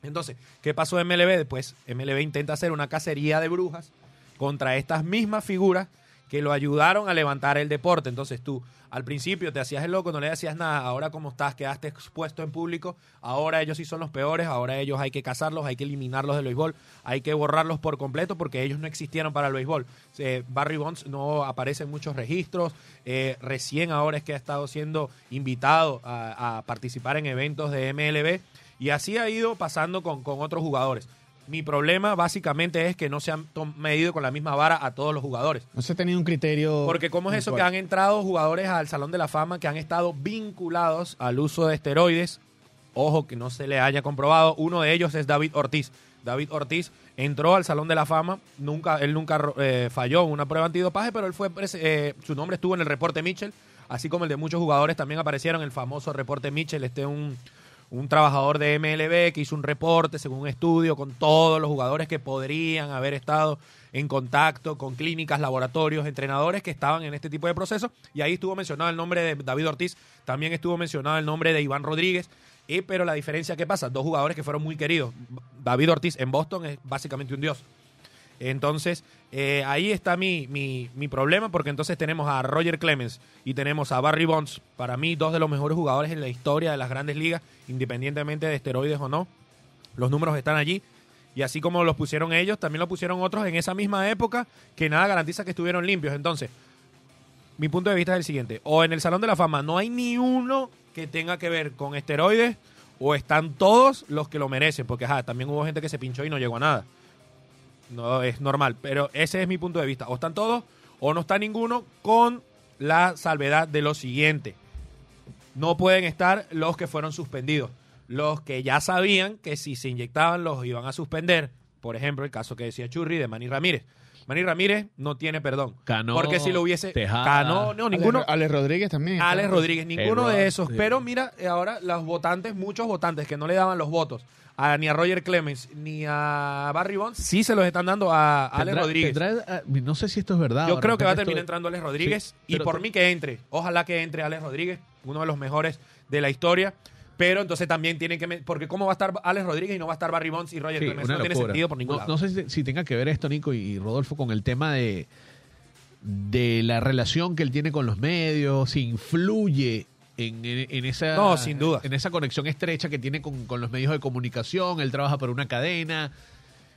Entonces, ¿qué pasó MLB? Después MLB intenta hacer una cacería de brujas contra estas mismas figuras que lo ayudaron a levantar el deporte. Entonces tú al principio te hacías el loco, no le hacías nada, ahora como estás, quedaste expuesto en público, ahora ellos sí son los peores, ahora ellos hay que cazarlos, hay que eliminarlos del béisbol, hay que borrarlos por completo porque ellos no existieron para el béisbol. Eh, Barry Bonds no aparece en muchos registros, eh, recién ahora es que ha estado siendo invitado a, a participar en eventos de MLB y así ha ido pasando con, con otros jugadores. Mi problema básicamente es que no se han medido con la misma vara a todos los jugadores. No se ha tenido un criterio. Porque ¿cómo es eso que han entrado jugadores al Salón de la Fama que han estado vinculados al uso de esteroides? Ojo, que no se le haya comprobado. Uno de ellos es David Ortiz. David Ortiz entró al Salón de la Fama, nunca, él nunca eh, falló una prueba antidopaje, pero él fue eh, su nombre estuvo en el reporte Mitchell, así como el de muchos jugadores también aparecieron el famoso reporte Mitchell, este un, un trabajador de MLB que hizo un reporte según un estudio con todos los jugadores que podrían haber estado en contacto con clínicas, laboratorios, entrenadores que estaban en este tipo de procesos. Y ahí estuvo mencionado el nombre de David Ortiz, también estuvo mencionado el nombre de Iván Rodríguez. Y, pero la diferencia que pasa, dos jugadores que fueron muy queridos. David Ortiz en Boston es básicamente un dios. Entonces, eh, ahí está mi, mi, mi problema, porque entonces tenemos a Roger Clemens y tenemos a Barry Bonds, para mí dos de los mejores jugadores en la historia de las grandes ligas, independientemente de esteroides o no. Los números están allí. Y así como los pusieron ellos, también lo pusieron otros en esa misma época, que nada garantiza que estuvieron limpios. Entonces, mi punto de vista es el siguiente. O en el Salón de la Fama no hay ni uno que tenga que ver con esteroides, o están todos los que lo merecen, porque ajá, también hubo gente que se pinchó y no llegó a nada. No es normal, pero ese es mi punto de vista. O están todos o no está ninguno con la salvedad de lo siguiente. No pueden estar los que fueron suspendidos. Los que ya sabían que si se inyectaban los iban a suspender. Por ejemplo, el caso que decía Churri de Manny Ramírez. Manny Ramírez no tiene perdón. Cano, porque si lo hubiese. Tejada. Cano, no, ninguno. Alex, Alex Rodríguez también. Alex Rodríguez, ninguno de esos. sí. Pero mira, eh, ahora los votantes, muchos votantes que no le daban los votos a, ni a Roger Clemens ni a Barry Bonds, sí se los están dando a Alex Tendrá- Rodríguez. tendrá, ah, no sé si esto es verdad. Yo creo que va a terminar esto- entrando Alex Rodríguez Sí, y por mí que entre. Ojalá que entre Alex Rodríguez, uno de los mejores de la historia. Pero entonces también tienen que... Porque ¿cómo va a estar Alex Rodríguez y no va a estar Barry Bonds y Roger Sí, Clemens? No tiene sentido por ningún no, lado. no sé si, si tenga que ver esto, Nico y, Rodolfo, con el tema de, de la relación que él tiene con los medios, si influye en, en- en esa, No, sin duda. en esa conexión estrecha que tiene con, con los medios de comunicación, él trabaja para una cadena.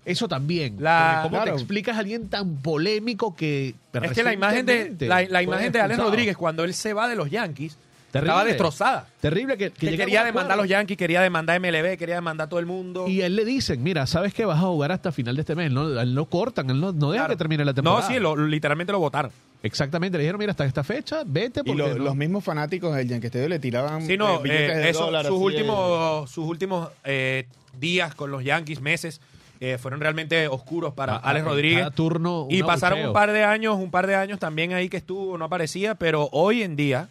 Eso también. La- ¿Cómo Claro. te explicas a alguien tan polémico que... Es que la imagen de la, imagen de Alex? Rodríguez cuando él se va de los Yankees Terrible. estaba destrozada. Terrible que, que Que llega a quería demandar a los. Yankees, quería demandar a MLB, quería demandar a todo el mundo. Y a él le dicen, mira, ¿sabes que vas a jugar hasta final de este mes? No, a él no cortan, él no, no deja Claro. que termine la temporada. No, sí, lo- literalmente lo votaron. Exactamente, le dijeron, mira, hasta esta fecha, vete Y porque lo- no- los mismos fanáticos del Yankee Stadium le tiraban Sí, no, eh, billetes eh, de eso, dólar, sus, últimos, sus últimos eh, días con los Yankees, meses, eh, fueron realmente oscuros para Ah, Alex Rodríguez. cada turno y pasaron un par de años, un par de años también ahí que estuvo, no aparecía, pero hoy en día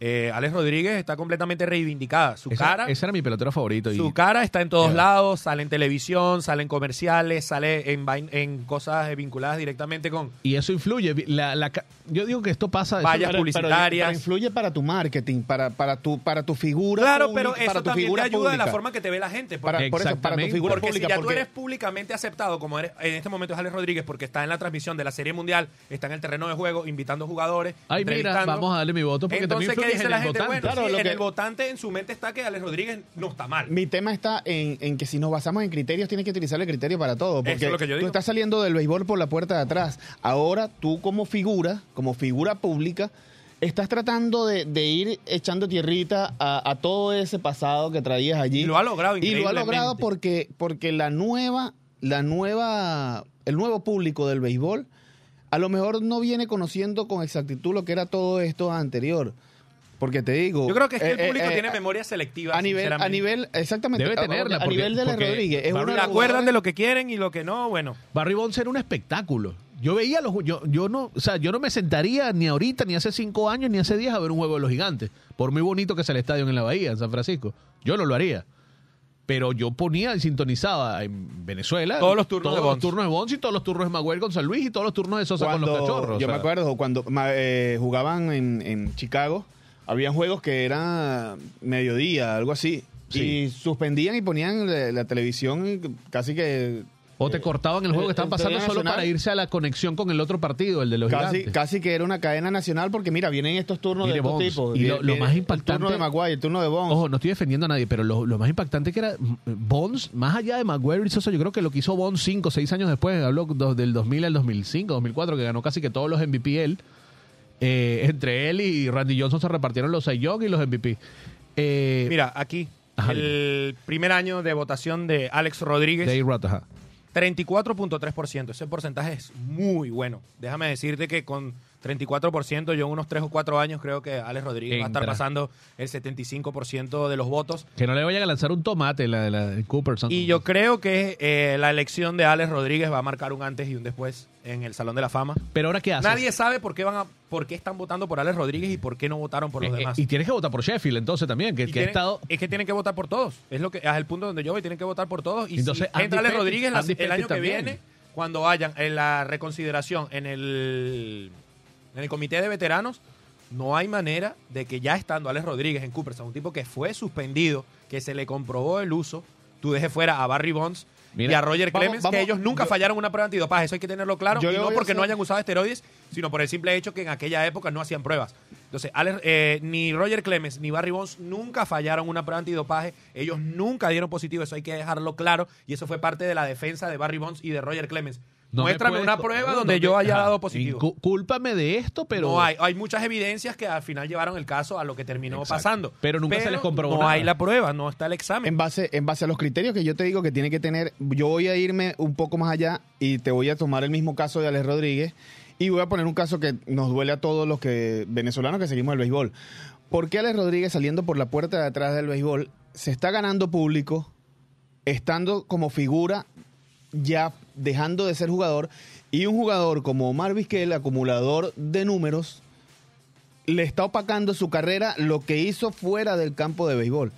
eh, Alex Rodríguez está completamente reivindicada. Su Esa- cara... Ese era mi pelotero favorito. y- Su cara está en todos lados, sale en televisión, sale en comerciales, sale en, cosas vinculadas directamente con... Y eso influye. La, la ca- yo digo que esto pasa. eso- Vallas Pero- pero- publicitarias. pero influye para tu marketing, para, para, tu, para tu figura Claro, pública, pero eso para tu también te figura ayuda de la pública. forma que te ve la gente. porque- para, por eso, para tu Exactamente. figura Porque pública. si ya tú eres públicamente aceptado, como eres en este momento es Alex Rodríguez, porque está en la transmisión de la Serie Mundial, está en el terreno de juego, invitando jugadores. Ay, mira, vamos a darle mi voto porque Entonces, también ¿qué influye dice en la el gente? votante. Bueno, Claro, sí, lo en que- el votante, en su mente está que Alex Rodríguez no está mal. Mi tema está en, en que si nos basamos en criterios, tienes que utilizar el criterio para todo. Porque Eso es lo que yo tú digo. estás saliendo del béisbol por la puerta de atrás. Ahora tú como figura, como figura pública, estás tratando de, de ir echando tierrita a, a todo ese pasado que traías allí. Y lo ha logrado Y lo ha logrado increíblemente. porque, porque la nueva, la nueva, el nuevo público del béisbol a lo mejor no viene conociendo con exactitud lo que era todo esto anterior. Porque te digo. Yo creo que es que el eh, público eh, tiene memoria selectiva. a nivel, a nivel, exactamente. Debe tenerla, A, porque- nivel de Rodríguez. Es los acuerdan de lo que quieren y lo que no, bueno. Barry Bonds era un espectáculo. Yo veía los yo, yo no, o sea, yo no me sentaría ni ahorita, ni hace cinco años, ni hace diez a ver un juego de los gigantes. Por muy bonito que sea el estadio en la Bahía, en San Francisco. Yo no lo haría. Pero yo ponía y sintonizaba en Venezuela. Todos los turnos todos de los Bonds. turnos de Bonds y todos los turnos de Maguire con San Luis y todos los turnos de Sosa con los cachorros. Yo o sea. me acuerdo cuando eh, jugaban en, en Chicago, habían juegos que era mediodía, algo así. Sí. Y suspendían y ponían la, la televisión casi que O te cortaban el juego que eh, estaban pasando solo para irse a la conexión con el otro partido, el de los casi, gigantes. casi que era una cadena nacional porque mira, vienen estos turnos Mire, de estos tipos. y lo- más impactante- El turno de Maguire, el turno de Bonds. Ojo, no estoy defendiendo a nadie, pero lo, lo más impactante que era Bonds, más allá de Maguire y Sosa, yo creo que lo que hizo Bonds 5 o 6 años después, hablo do- del 2000 al 2005, 2004, que ganó casi que todos los MVP él. Eh, entre él y Randy Johnson se repartieron los Cy Young y los MVP. Eh, Mira, aquí, Ajá, el primer año de votación de Alex Rodríguez. Dave Roth, ajá. 34.3%. Ese porcentaje es muy bueno. Déjame decirte que con 34%, yo en unos 3 o 4 años creo que Alex Rodríguez va a estar pasando el 75% de los votos. Que no le vayan a lanzar un tomate la, la, en Cooperson. Y yo creo que eh, la elección de Alex Rodríguez va a marcar un antes y un después en el Salón de la Fama. Pero ahora, ¿qué haces? Nadie sabe por qué van a, por qué están votando por Alex Rodríguez y por qué no votaron por los Eh, eh, demás. y tienes que votar por Sheffield entonces también, que, ha estado... Es que tienen que votar por todos. Es lo que es el punto donde yo voy. Tienen que votar por todos. Y Entonces, si entra Alex Rodríguez Andy el año que viene, cuando hayan en la reconsideración en el, en el comité de veteranos, no hay manera de que ya estando Alex Rodríguez en Cooperstown, un tipo que fue suspendido, que se le comprobó el uso, tú dejes fuera a Barry Bonds Mira, y a Roger vamos- Clemens, vamos- que ellos nunca yo- fallaron una prueba antidopaje. Eso hay que tenerlo claro. Yo y no porque no hayan usado esteroides, sino por el simple hecho que en aquella época no hacían pruebas. Entonces, Alex- eh, ni Roger Clemens ni Barry Bonds nunca fallaron una prueba antidopaje. Ellos nunca dieron positivo. Eso hay que dejarlo claro. Y eso fue parte de la defensa de Barry Bonds y de Roger Clemens. No me Muéstrame una prueba donde no yo haya dado positivo. Incú- Cúlpame de esto, pero... No hay, hay muchas evidencias que al final llevaron el caso a lo que terminó Exacto. pasando. Pero nunca se les comprobó No nada. hay la prueba, no está el examen. En base, en base a los criterios que yo te digo que tiene que tener, yo voy a irme un poco más allá y te voy a tomar el mismo caso de Alex Rodríguez y voy a poner un caso que nos duele a todos los que venezolanos que seguimos el béisbol. ¿Por qué Alex Rodríguez saliendo por la puerta de atrás del béisbol se está ganando público, estando como figura, ya dejando de ser jugador Y un jugador como Omar Vizquel, acumulador de números, le está opacando su carrera lo que hizo fuera del campo de béisbol.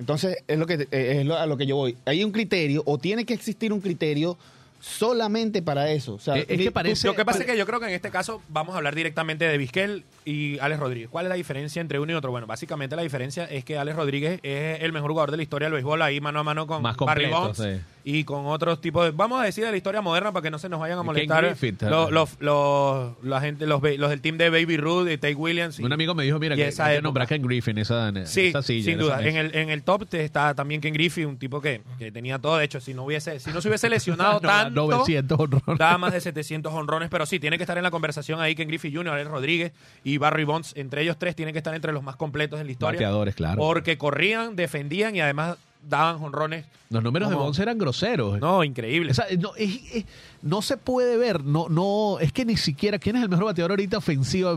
Entonces, es lo que eh, es lo- a lo que yo voy. Hay un criterio, o tiene que existir un criterio solamente para eso. O sea, Es- que parece- Lo que pasa es que yo creo que en este caso vamos a hablar directamente de Vizquel y Alex Rodríguez. ¿Cuál es la diferencia entre uno y otro? Bueno, básicamente la diferencia es que Alex Rodríguez es el mejor jugador de la historia del béisbol ahí mano a mano con Más Barry Bonds sí. y con otros tipos de... Vamos a decir de la historia moderna para que no se nos vayan a molestar Griffith, los, los, los- la gente, los, los del team de Baby Ruth, de Tate Williams. y- Un amigo me dijo, mira, que hay que nombrar a Ken Griffin esa, en Sí, esa silla. sin duda. En el, en el top está también Ken Griffey, un tipo que, que tenía todo. De hecho, si no hubiese, si no se hubiese lesionado (laughs) No, tanto, 900 honrones. daba más de 700 honrones. Pero sí, tiene que estar en la conversación ahí Ken Griffey Jr., Alex Rodríguez y Barry Bonds. Entre ellos tres tienen que estar entre los más completos en la historia. Bateadores, claro. Porque corrían, defendían y además daban honrones. Los números de Bonds eran groseros. No, increíble. O sea, no, es- es- no se puede ver, no, no, es que ni siquiera, ¿quién es el mejor bateador ahorita ofensivo?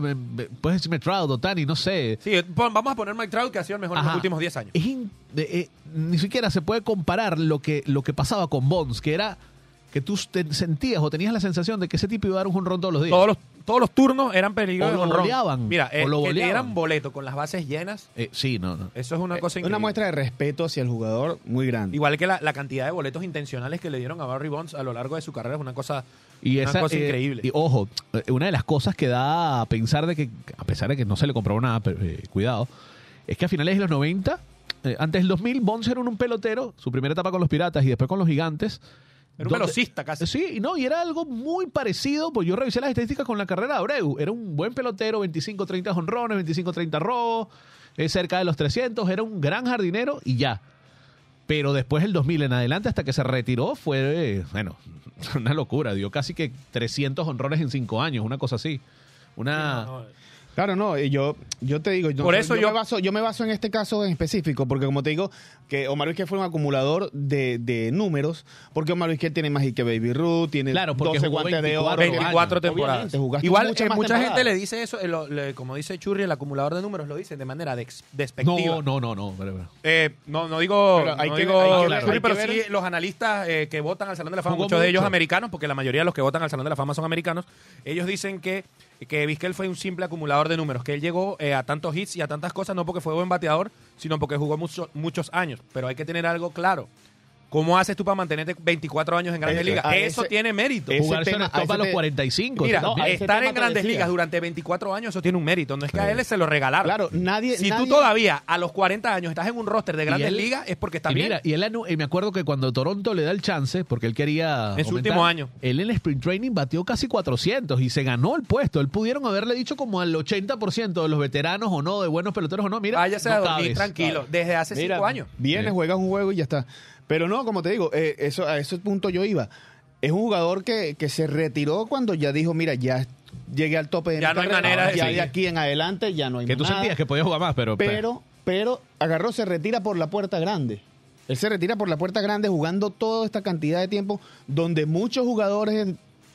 Puedes decirme Trout, Otani, no sé. Sí, vamos a poner Mike Trout, que ha sido el mejor en los últimos 10 años. Es in- eh, ni siquiera se puede comparar lo que, lo que pasaba con Bonds, que era que tú te sentías o tenías la sensación de que ese tipo iba a dar un jonrón todos los días. Todos los, todos los turnos eran peligros O de lo jonrón. goleaban, Mira, o eh, lo que dieran boleto con las bases llenas, Eh, sí, no, no. eso es una cosa increíble. una muestra de respeto hacia el jugador muy grande. Igual que la, la cantidad de boletos intencionales que le dieron a Barry Bonds a lo largo de su carrera es una cosa, Y una esa, cosa eh, increíble. Y ojo, eh, una de las cosas que da a pensar de que, a pesar de que no se le compró nada, pero, eh, cuidado, es que a finales de los 90, eh, antes del 2000, Bonds era un pelotero, su primera etapa con los Piratas y después con los Gigantes. Era un velocista casi. Sí, y no, y era algo muy parecido, pues yo revisé las estadísticas con la carrera de Abreu. Era un buen pelotero, 25-30 honrones, 25-30 robos, eh, cerca de los 300, era un gran jardinero y ya. Pero después del 2000 en adelante, hasta que se retiró, fue, eh, bueno, (laughs) una locura. Dio casi que 300 honrones en 5 años, una cosa así. Una... No, no, Claro, no, y yo, yo te digo, yo, Por eso yo- Me baso, yo me baso en este caso en específico, porque como te digo, que Omar Vizquel fue un acumulador de, de números, porque Omar Vizquel tiene más que Baby Ruth, tiene Claro, porque 12 jugó guantes de 24 oro. 24 Obviamente, temporadas. Igual eh, mucha gente le dice eso, eh, lo- le- como dice Churri, el acumulador de números lo dice de manera despectiva. No, no, no, no. pero- pero- Eh, no, no digo, Pero hay no que- digo hay que ver- Churri, hay pero que sí ver- los analistas eh, que votan al Salón de la Fama, muchos de ellos americanos, porque la mayoría de los que votan al Salón de la Fama son americanos, ellos dicen que, que Vizquel fue un simple acumulador de números, que él llegó eh, a tantos hits y a tantas cosas no porque fue buen bateador, sino porque jugó mucho- muchos años. Pero hay que tener algo claro. ¿Cómo haces tú para mantenerte 24 años en Grandes Ligas? a Eso ese- tiene mérito. ese Jugar tema- a ese los te- 45. Mira, no, estar en Grandes. Ligas durante 24 años, eso tiene un mérito. No es que a él se lo regalaron. Claro, nadie... si tú nadie- todavía a los 40 años estás en un roster de Grandes él- Ligas, es porque está y bien. mira, y él y me acuerdo que cuando Toronto le da el chance, porque él quería. En su aumentar, último año. Él en el sprint training batió casi 400 y se ganó el puesto. Él pudieron haberle dicho como al 80% de los veteranos o no, de buenos peloteros o no. Mira, Váyase no a dormir cabes. tranquilo. Desde hace Mira, 5 años. Vienes, Sí. juegas un juego y ya está. Pero no, como te digo, eh, eso, a ese punto yo iba. Es un jugador que, que se retiró cuando ya dijo, mira, ya llegué al tope de Ya mi no hay manera de ya seguir. de aquí en adelante ya no hay Que tú nada. sentías que podía jugar más, pero. pero, pero agarró, se retira por la puerta grande. Él se retira por la puerta grande jugando toda esta cantidad de tiempo donde muchos jugadores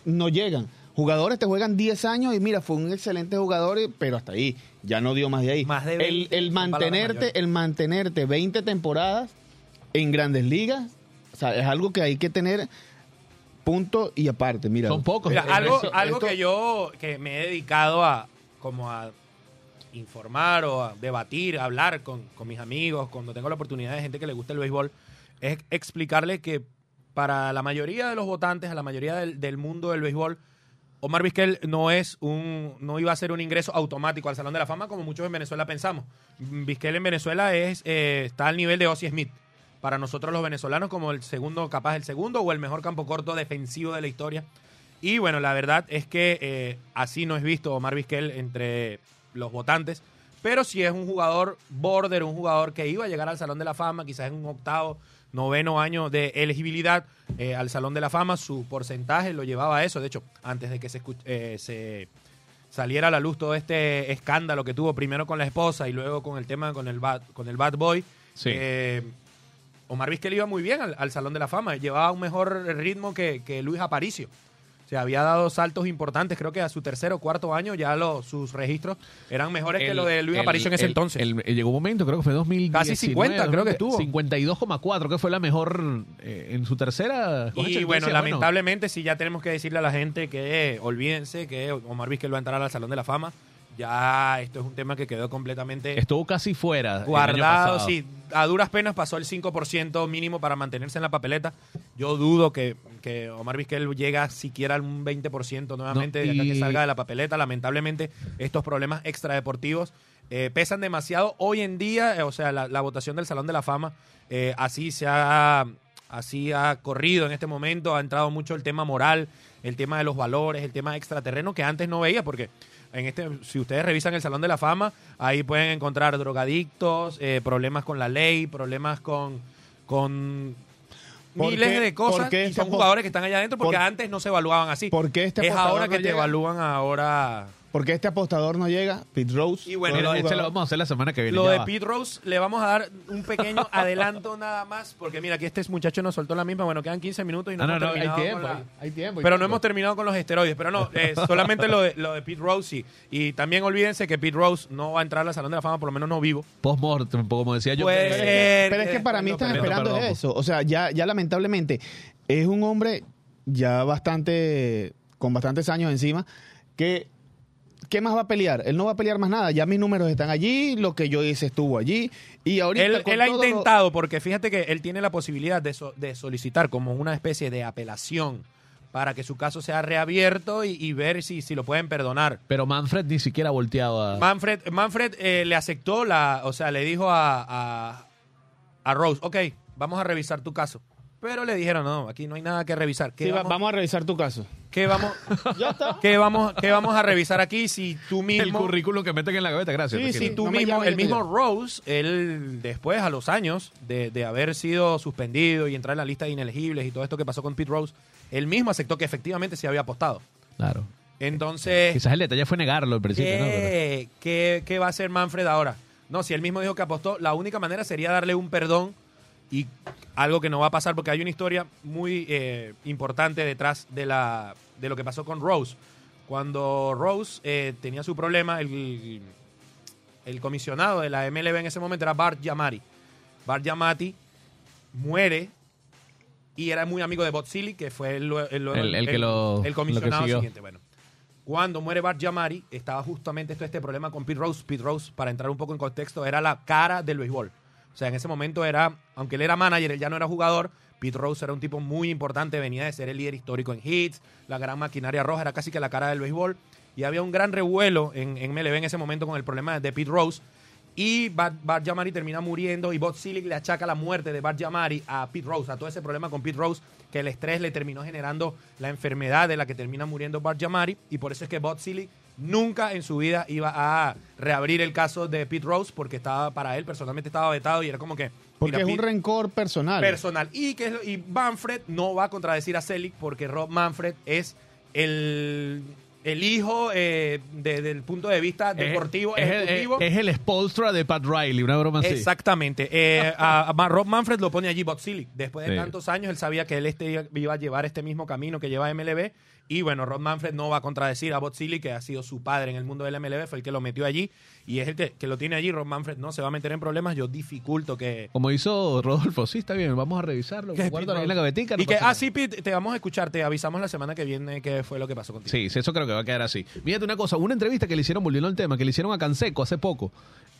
no llegan. Jugadores te juegan 10 años y mira, fue un excelente jugador, y- pero hasta ahí, ya no dio más de ahí. Más de el, 20 el palabras mantenerte, el mantenerte 20 temporadas en grandes ligas, o sea, es algo que hay que tener punto y aparte, mira. Son pocos. Mira, algo, eso- algo esto- que yo que me he dedicado a como a informar o a debatir, a hablar con, con mis amigos, cuando tengo la oportunidad de gente que le gusta el béisbol, es explicarle que para la mayoría de los votantes, a la mayoría del, del mundo del béisbol, Omar Vizquel no es un, no iba a ser un ingreso automático al Salón de la Fama como muchos en Venezuela pensamos. Vizquel en Venezuela es, eh, está al nivel de Ozzie Smith. Para nosotros los venezolanos como el segundo, capaz el segundo o el mejor campo corto defensivo de la historia. Y bueno, la verdad es que eh, así no es visto Omar Vizquel entre los votantes, pero sí es un jugador border, un jugador que iba a llegar al Salón de la Fama, quizás en un octavo, noveno año de elegibilidad eh, al Salón de la Fama, su porcentaje lo llevaba a eso. De hecho, antes de que se, eh, se saliera a la luz todo este escándalo que tuvo primero con la esposa y luego con el tema con el bad, con el bad boy, Sí. Eh, Omar Vizquel iba muy bien al, al Salón de la Fama, llevaba un mejor ritmo que, que Luis Aparicio. Se había dado saltos importantes, creo que a su tercer o cuarto año ya los, sus registros eran mejores que El- lo de Luis el- Aparicio en ese el- entonces. el- el- llegó un momento, creo que fue 2019. Casi 50 creo que estuvo. 52,4, que fue la mejor eh, en su tercera. Y bueno, lamentablemente sí ya tenemos que decirle a la gente que eh, olvídense que Omar Vizquel va a entrar al Salón de la Fama. Ya esto es un tema que quedó completamente Estuvo casi fuera. guardado. Sí, a duras penas pasó el 5% mínimo para mantenerse en la papeleta. Yo dudo que, que Omar Vizquel llega siquiera al un 20% nuevamente No, de acá y- que salga de la papeleta. Lamentablemente, estos problemas extradeportivos eh, pesan demasiado. Hoy en día, eh, o sea, la, la votación del Salón de la Fama, eh, así se ha, así ha corrido en este momento. Ha entrado mucho el tema moral, el tema de los valores, el tema extraterreno que antes no veía, porque en este, si ustedes revisan el Salón de la Fama, ahí pueden encontrar drogadictos, eh, problemas con la ley, problemas con, con ¿Por miles qué- de cosas. y son jugadores que están allá adentro porque por- antes no se evaluaban así. ¿Por qué este es ahora no que te llega? evalúan ahora. ¿Por qué este apostador no llega? Pete Rose. Y bueno, este lo vamos a hacer la semana que viene. Lo ya de va. Pete Rose le vamos a dar un pequeño (laughs) adelanto nada más, porque mira, aquí este muchacho nos soltó la misma. Bueno, quedan 15 minutos y no, No, no, hemos no, hay terminado tiempo. con la- hay- Hay tiempo. hay Pero no hemos terminado con los esteroides. Pero no, eh, (laughs) solamente lo de, lo de Pete Rose sí. Y también olvídense que Pete Rose no va a entrar al Salón de la Fama, por lo menos no vivo. Post-mortem, como decía yo. Pero es, que, pero es que que para mí están esperando eso. O sea, ya, ya lamentablemente es un hombre ya bastante, con bastantes años encima, que ¿qué más va a pelear? Él no va a pelear más nada. Ya mis números están allí, lo que yo hice estuvo allí. Y ahorita Él, con él ha lo- intentado, porque fíjate que él tiene la posibilidad de, so- de solicitar como una especie de apelación para que su caso sea reabierto y, y ver si, si lo pueden perdonar. Pero Manfred ni siquiera volteaba. Manfred, Manfred eh, le aceptó la, o sea, le dijo a, a, a Rose, ok, vamos a revisar tu caso. Pero le dijeron, no, aquí no hay nada que revisar. ¿Qué Sí, va- vamos, vamos a revisar tu caso. ¿qué vamos, (laughs) Ya está. qué vamos, qué vamos a revisar aquí si tú el mismo... currículum que meten en la gaveta, gracias. Sí, quiero. tú no me mismo, llames, el yo te mismo llamo. Rose, él después, a los años de, de haber sido suspendido y entrar en la lista de inelegibles y todo esto que pasó con Pete Rose, él mismo aceptó que efectivamente se había apostado. Claro. Entonces, Quizás el detalle fue negarlo al principio, ¿no? Pero- ¿qué, qué- qué va a hacer Manfred ahora? No, si él mismo dijo que apostó, la única manera sería darle un perdón y algo que no va a pasar porque hay una historia muy eh, importante detrás de, la, de lo que pasó con Rose. Cuando Rose eh, tenía su problema, el, el comisionado de la MLB en ese momento era Bart Yamari. Bart Yamati muere y era muy amigo de Bob Silly, que fue el, el- El- el que lo- el comisionado lo que siguió. siguiente. Bueno, cuando muere Bart Yamari, estaba justamente esto, este problema con Pete Rose. Pete Rose, para entrar un poco en contexto, era la cara del béisbol. O sea, en ese momento era, aunque él era manager, él ya no era jugador. Pete Rose era un tipo muy importante, venía de ser el líder histórico en hits, la gran maquinaria roja, era casi que la cara del béisbol. Y había un gran revuelo en, en MLB en ese momento con el problema de Pete Rose. Y Bart, Bart Yamari termina muriendo y Bob Silic le achaca la muerte de Bart Yamari a Pete Rose, a todo ese problema con Pete Rose, que el estrés le terminó generando la enfermedad de la que termina muriendo Bart Yamari. Y por eso es que Bob Silic nunca en su vida iba a reabrir el caso de Pete Rose porque estaba para él personalmente estaba vetado y era como que... Porque mira, es un Pete- rencor personal. personal. Y, que, es y Manfred no va a contradecir a Selig porque Rob Manfred es el, el hijo eh, de- desde el punto de vista deportivo, es, el- ejecutivo. es el Spolstra de Pat Riley, una broma así. Exactamente. Eh, (laughs) a, a Rob Manfred lo pone allí Bob Selig. Después de Sí. tantos años, él sabía que él este, iba a llevar este mismo camino que lleva MLB. Y bueno, Rob Manfred no va a contradecir a Bob Selig, que ha sido su padre en el mundo del MLB, fue el que lo metió allí. Y es el que, que lo tiene allí. Rob Manfred no se va a meter en problemas. Yo dificulto que, Como hizo Rodolfo, sí, está bien, vamos a revisarlo. ahí en la gavetica. no Y que, ah, sí, Pete, te vamos a escuchar, te avisamos la semana que viene qué fue lo que pasó contigo. Sí, sí, eso creo que va a quedar así. Mírate una cosa, una entrevista que le hicieron, volviendo al tema, que le hicieron a Canseco hace poco.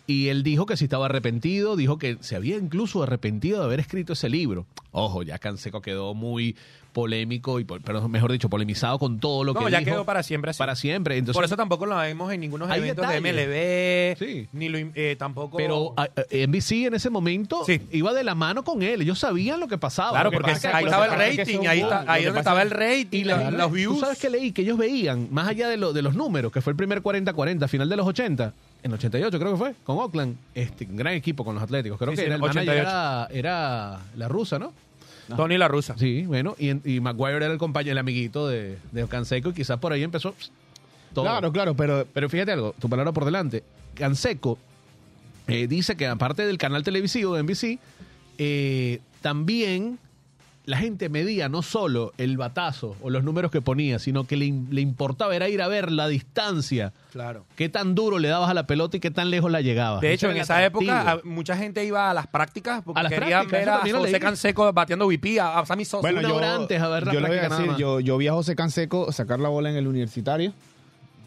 Y él dijo que si estaba arrepentido, dijo que se había incluso arrepentido de haber escrito ese libro. Ojo, ya Canseco quedó muy polémico, y pero mejor dicho, polemizado con todo lo No, que ya dijo. quedó para siempre así. Para siempre. Entonces, Por eso tampoco lo vemos en ninguno Hay eventos de MLB, Sí. ni lo, eh, tampoco... Pero a- a- NBC en ese momento Sí. iba de la mano con él. Ellos sabían lo que pasaba. Claro, porque ahí estaba el rating, ahí, está, ahí donde estaba el rating, Y la- los views. ¿Tú sabes que leí? Que ellos veían, más allá de, lo, de los números, que fue el primer 40-40, final de los 80, en 88 creo que fue, con Oakland, este, un gran equipo con los Atléticos. Creo Sí, que sí, era el manager 88. era, era la rusa, ¿no? Tony La Rusa. Sí, bueno, y, y Maguire era el compañero, el amiguito de, de Canseco, y quizás por ahí empezó pss, todo. Claro, claro, pero Pero fíjate algo, tu palabra por delante. Canseco eh, dice que aparte del canal televisivo de NBC, eh, también la gente medía no solo el batazo o los números que ponía, sino que le, le importaba era ir a ver la distancia, Claro. qué tan duro le dabas a la pelota y qué tan lejos la llegabas. De hecho, en esa época atractivo. a- mucha gente iba a las prácticas porque A las querían prácticas, ver eso a también lo José leí. Canseco batiendo VP, a, a Sammy Sosa. Bueno, una yo, hora antes a ver la yo les voy a práctica nada decir, más. yo, yo vi a José Canseco sacar la bola en el universitario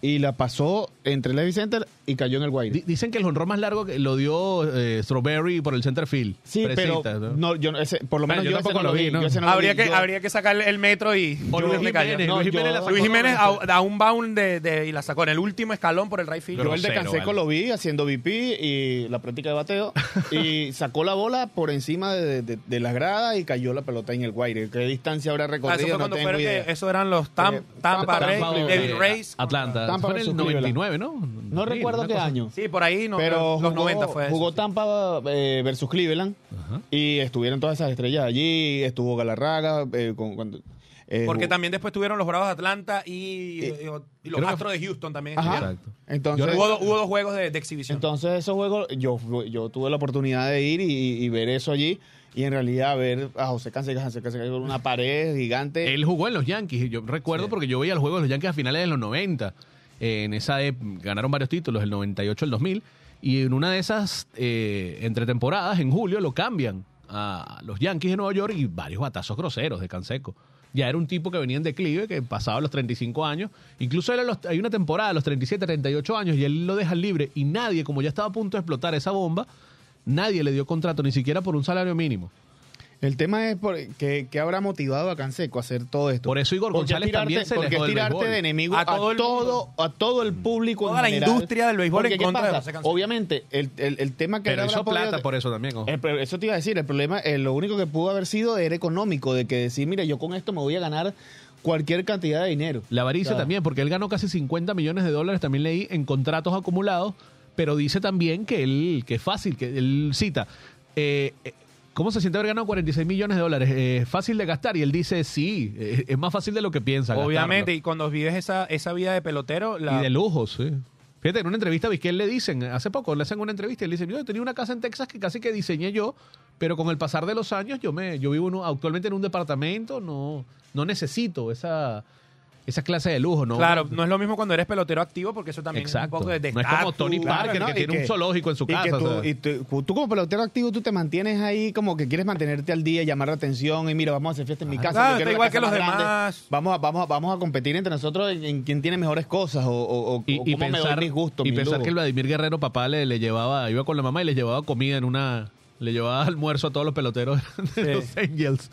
y la pasó entre el Levi Center y cayó en el Guaire. Di- Dicen que el honrón más largo que lo dio eh, Strawberry por el center field. Sí, pero ¿no? no, yo, no- ese, por lo Bueno, menos yo tampoco lo vi, ¿no? lo habría, vi. que, Yo- habría que sacar el metro y... O Luis. Jiménez, Luis Jiménez la sacó Luis Jiménez a, nuevamente. a un bound de, de- y la sacó en el último escalón por el right field. Yo el de Canseco vale. lo vi haciendo VP y la práctica de bateo y (laughs) sacó la bola por encima de, de- de las gradas y cayó la pelota en el Guaire. ¿Qué distancia habrá Ah, eso recorrido? fue no cuando tengo fueron idea. que eso eran los Tam- Eh, Tampa, Tampa, eh, Rays. Atlanta. Tampa Fue en el versus Cleveland. 99, ¿no? No Sí, recuerdo qué cosa año. Sí, por ahí, no, pero los jugó, 90 fue eso. jugó Tampa eh, versus Cleveland Ajá. y estuvieron todas esas estrellas allí. Estuvo Galarraga. eh, con, cuando, eh, Porque jugó- también después tuvieron los Bravos de Atlanta y, y- y los que- Astros de Houston también. Ajá. estuvieron. Exacto. Entonces, Hubo, do- hubo dos juegos de, de exhibición. entonces esos juegos, yo, yo tuve la oportunidad de ir y, y ver eso allí. Y en realidad ver a José Canseco, José Canseco con una pared gigante. Él jugó en los Yankees. Yo recuerdo porque yo veía los juegos de los Yankees a finales de los 90. Eh, en esa ep- ganaron varios títulos, el 98, el 2000. Y en una de esas eh, entre temporadas, en julio, lo cambian a los Yankees de Nueva York y varios batazos groseros de Canseco. Ya era un tipo que venía en declive, que pasaba los 35 años. Incluso hay una temporada a los 37, 38 años y él lo deja libre. Y nadie, como ya estaba a punto de explotar esa bomba, nadie le dio contrato, ni siquiera por un salario mínimo. El tema es por, que, que habrá motivado a Canseco a hacer todo esto. Por eso Igor Porque González tirarte- también se porque es tirarte de enemigo A a, todo el todo, a todo el público Toda en la general. industria del béisbol Porque, en. Obviamente, el, el, el tema que Pero podido- plata por eso también. eso te iba a decir, el problema, eh, lo único que pudo haber sido era económico, de que decir, mira, yo con esto me voy a ganar cualquier cantidad de dinero. La avaricia Claro. también, porque él ganó casi 50 millones de dólares, también leí, en contratos acumulados, pero dice también que él, que es fácil, que él cita, eh, eh, ¿cómo se siente haber ganado 46 millones de dólares? Eh, fácil de gastar, y él dice, sí, eh, es más fácil de lo que piensa. Obviamente, gastarlo. y cuando vives esa, esa vida de pelotero, la, Y de lujos, sí. Fíjate, en una entrevista a Vizquel le dicen, hace poco le hacen una entrevista y le dicen, yo tenía una casa en Texas que casi que diseñé yo, pero con el pasar de los años yo me yo vivo en un- actualmente en un departamento, no no necesito esa esa clase de lujo, ¿no? Claro, no es lo mismo cuando eres pelotero activo, porque eso también Exacto. es un poco de, de No es como. Tony Claro, Parker, ¿no? que tiene un zoológico en su y que casa, tú, o sea. y tú, tú como pelotero activo, tú te mantienes ahí como que quieres mantenerte al día, llamar la atención y mira, vamos a hacer fiesta en mi casa. Claro, está igual casa que los grande. demás. Vamos a, vamos, a, vamos a competir entre nosotros en, en quién tiene mejores cosas o, o, o- y, o y cómo me doy pensar, mis gustos, y pensar lujos. que el Vladimir Guerrero papá le, le llevaba, iba con la mamá y le llevaba comida en una, le llevaba almuerzo a todos los peloteros (laughs) de Sí. los Angels.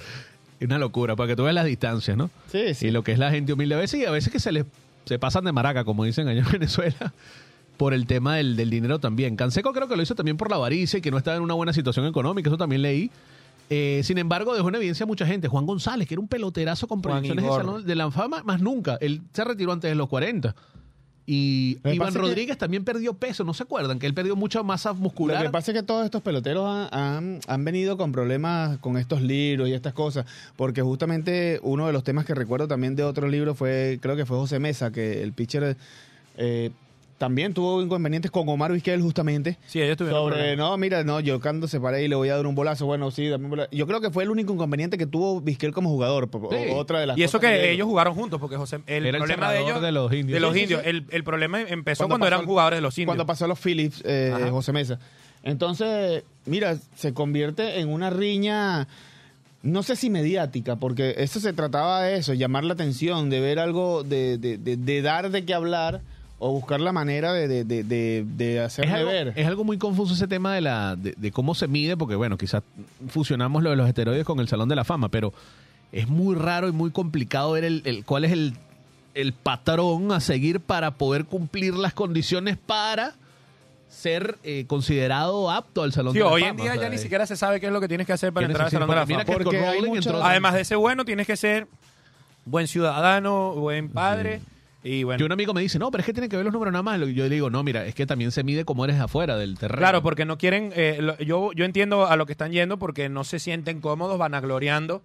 Una locura, para que tú veas las distancias, ¿no? Sí, sí. Y lo que es la gente humilde a veces, y a veces que se les se pasan de maraca, como dicen allá en (laughs) Venezuela, por el tema del, del dinero también. Canseco creo que lo hizo también por la avaricia y que no estaba en una buena situación económica, eso también leí. Eh, sin embargo, dejó en evidencia a mucha gente. Juan González, que era un peloterazo con proyecciones de, salón de la fama, más nunca. Él se retiró antes de los 40. Y Lo Iván que- Rodríguez también perdió peso, ¿no se acuerdan? Que él perdió mucha masa Lo muscular. que pasa es que todos estos peloteros han, han- han venido con problemas con estos libros y estas cosas, porque justamente uno de los temas que recuerdo también de otro libro fue, creo que fue José Mesa, que el pitcher eh, también tuvo inconvenientes con Omar Vizquel justamente. Sí, ellos tuvieron Sobre, problemas. no, mira, no, yo cuando se paré y le voy a dar un bolazo, bueno, sí, dame un bolazo. Yo creo que fue el único inconveniente que tuvo Vizquel como jugador. Sí. Otra de las Y eso cosas que ellos jugaron juntos, porque José, el Era el problema de ellos. de los indios. de los Sí, sí, indios. sí. El, el problema empezó Cuando cuando, pasó eran el- jugadores de los indios. Cuando pasó a los Phillips, eh. José Mesa. Entonces, mira, se convierte en una riña, no sé si mediática, porque eso se trataba de eso, llamar la atención, de ver algo, de, de, de- de dar de qué hablar o buscar la manera de, de, de, de- de es algo, ver. es algo muy confuso ese tema de, la, de, de cómo se mide, porque bueno, quizás fusionamos lo de los esteroides con el Salón de la Fama, pero es muy raro y muy complicado ver el, el- cuál es el, el patrón a seguir para poder cumplir las condiciones para ser eh, considerado apto al Salón Sí, de la hoy Fama. en día o sea, ya ni siquiera se sabe qué es lo que tienes que hacer para ¿qué entrar al? Salón de la Fama. que Porque Scott hay Rowling mucho- entró- Además de ser bueno, tienes que ser buen ciudadano, buen padre. Y bueno, un amigo me dice, no, pero es que tiene que ver los números nada más. Yo le digo, no, mira, es que también se mide cómo eres afuera del terreno. Claro, porque no quieren. eh, lo- yo, yo entiendo a lo que están yendo porque no se sienten cómodos vanagloriando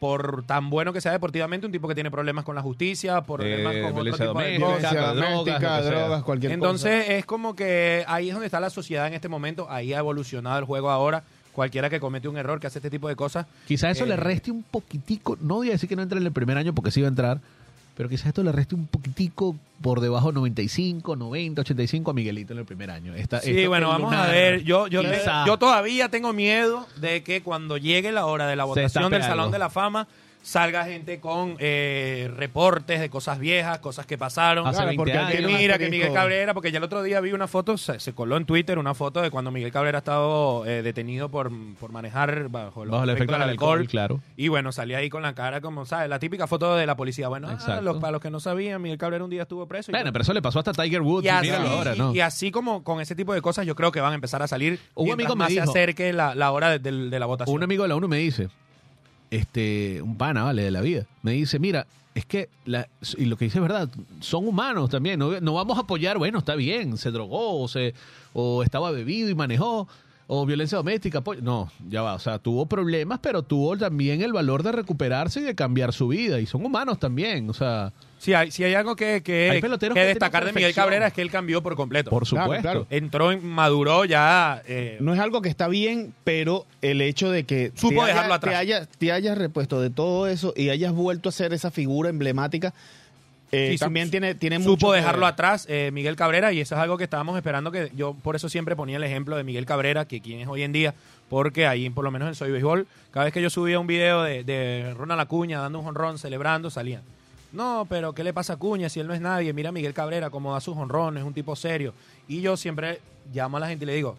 por tan bueno que sea deportivamente un tipo que tiene problemas con la justicia, problemas Eh, con otro violencia tipo de doméstica, cosas. Violencia drogas, doméstica, lo que sea. drogas, cualquier Entonces es como que ahí es donde está la sociedad en este momento. Ahí ha evolucionado el juego ahora cualquiera que comete un error, que hace este tipo de cosas. Quizás eso Eh, le reste un poquitico, no voy a decir que no entre en el primer año porque sí va a entrar, pero quizás esto le reste un poquitico por debajo 95, 90, 85 a Miguelito en el primer año. Esta- Sí, bueno, vamos a ver. Yo, yo, yo todavía tengo miedo de que cuando llegue la hora de la votación del Salón de la Fama salga gente con eh, reportes de cosas viejas, cosas que pasaron. Hace Claro, 20 porque años. que mira, que. Miguel Cabrera, porque ya el otro día vi una foto, se, se coló en Twitter una foto de cuando Miguel Cabrera ha estado eh, detenido por, por manejar bajo, los Bajo el efecto efectos del alcohol, claro. Y bueno, salía ahí con la cara como, ¿sabes? La típica foto de la policía. Bueno, ah, Exacto. los- para los que no sabían, Miguel Cabrera un día estuvo preso. y Bueno, pero eso le pasó hasta a Tiger Woods. Y y así, míralo ahora, ¿no? y así como con ese tipo de cosas, yo creo que van a empezar a salir Un mientras amigo me más se dijo- acerque la, la hora de, de- de la votación. Un amigo de la ONU me dice, este, un pana, vale, de la vida, me dice, mira, es que, la, y lo que dice es verdad, son humanos también, no, no vamos a apoyar, bueno, está bien, se drogó, o, se, o estaba bebido y manejó, o violencia doméstica, apoyo. no, ya va, o sea, tuvo problemas, pero tuvo también el valor de recuperarse y de cambiar su vida, y son humanos también, o sea, Si hay, si hay algo que, que, Hay que que destacar de Miguel. Cabrera es que él cambió por completo. por supuesto. claro. Entró, en- maduró ya. eh, No es algo que está bien, pero el hecho de que Supo te, dejarlo haya- atrás. te, hayas, te hayas repuesto de todo eso y hayas vuelto a ser esa figura emblemática, eh, Sí, su- también tiene, tiene mucho supo dejarlo atrás eh, Miguel Cabrera y eso es algo que estábamos esperando que yo por eso siempre ponía el ejemplo de Miguel Cabrera que quien es hoy en día porque ahí por lo menos en Soy Béisbol cada vez que yo subía un video de, de Ronald Acuña dando un jonrón celebrando salían. No pero qué le pasa a Acuña si él no es nadie mira a Miguel Cabrera cómo da sus jonrones es un tipo serio. Y yo siempre llamo a la gente y le digo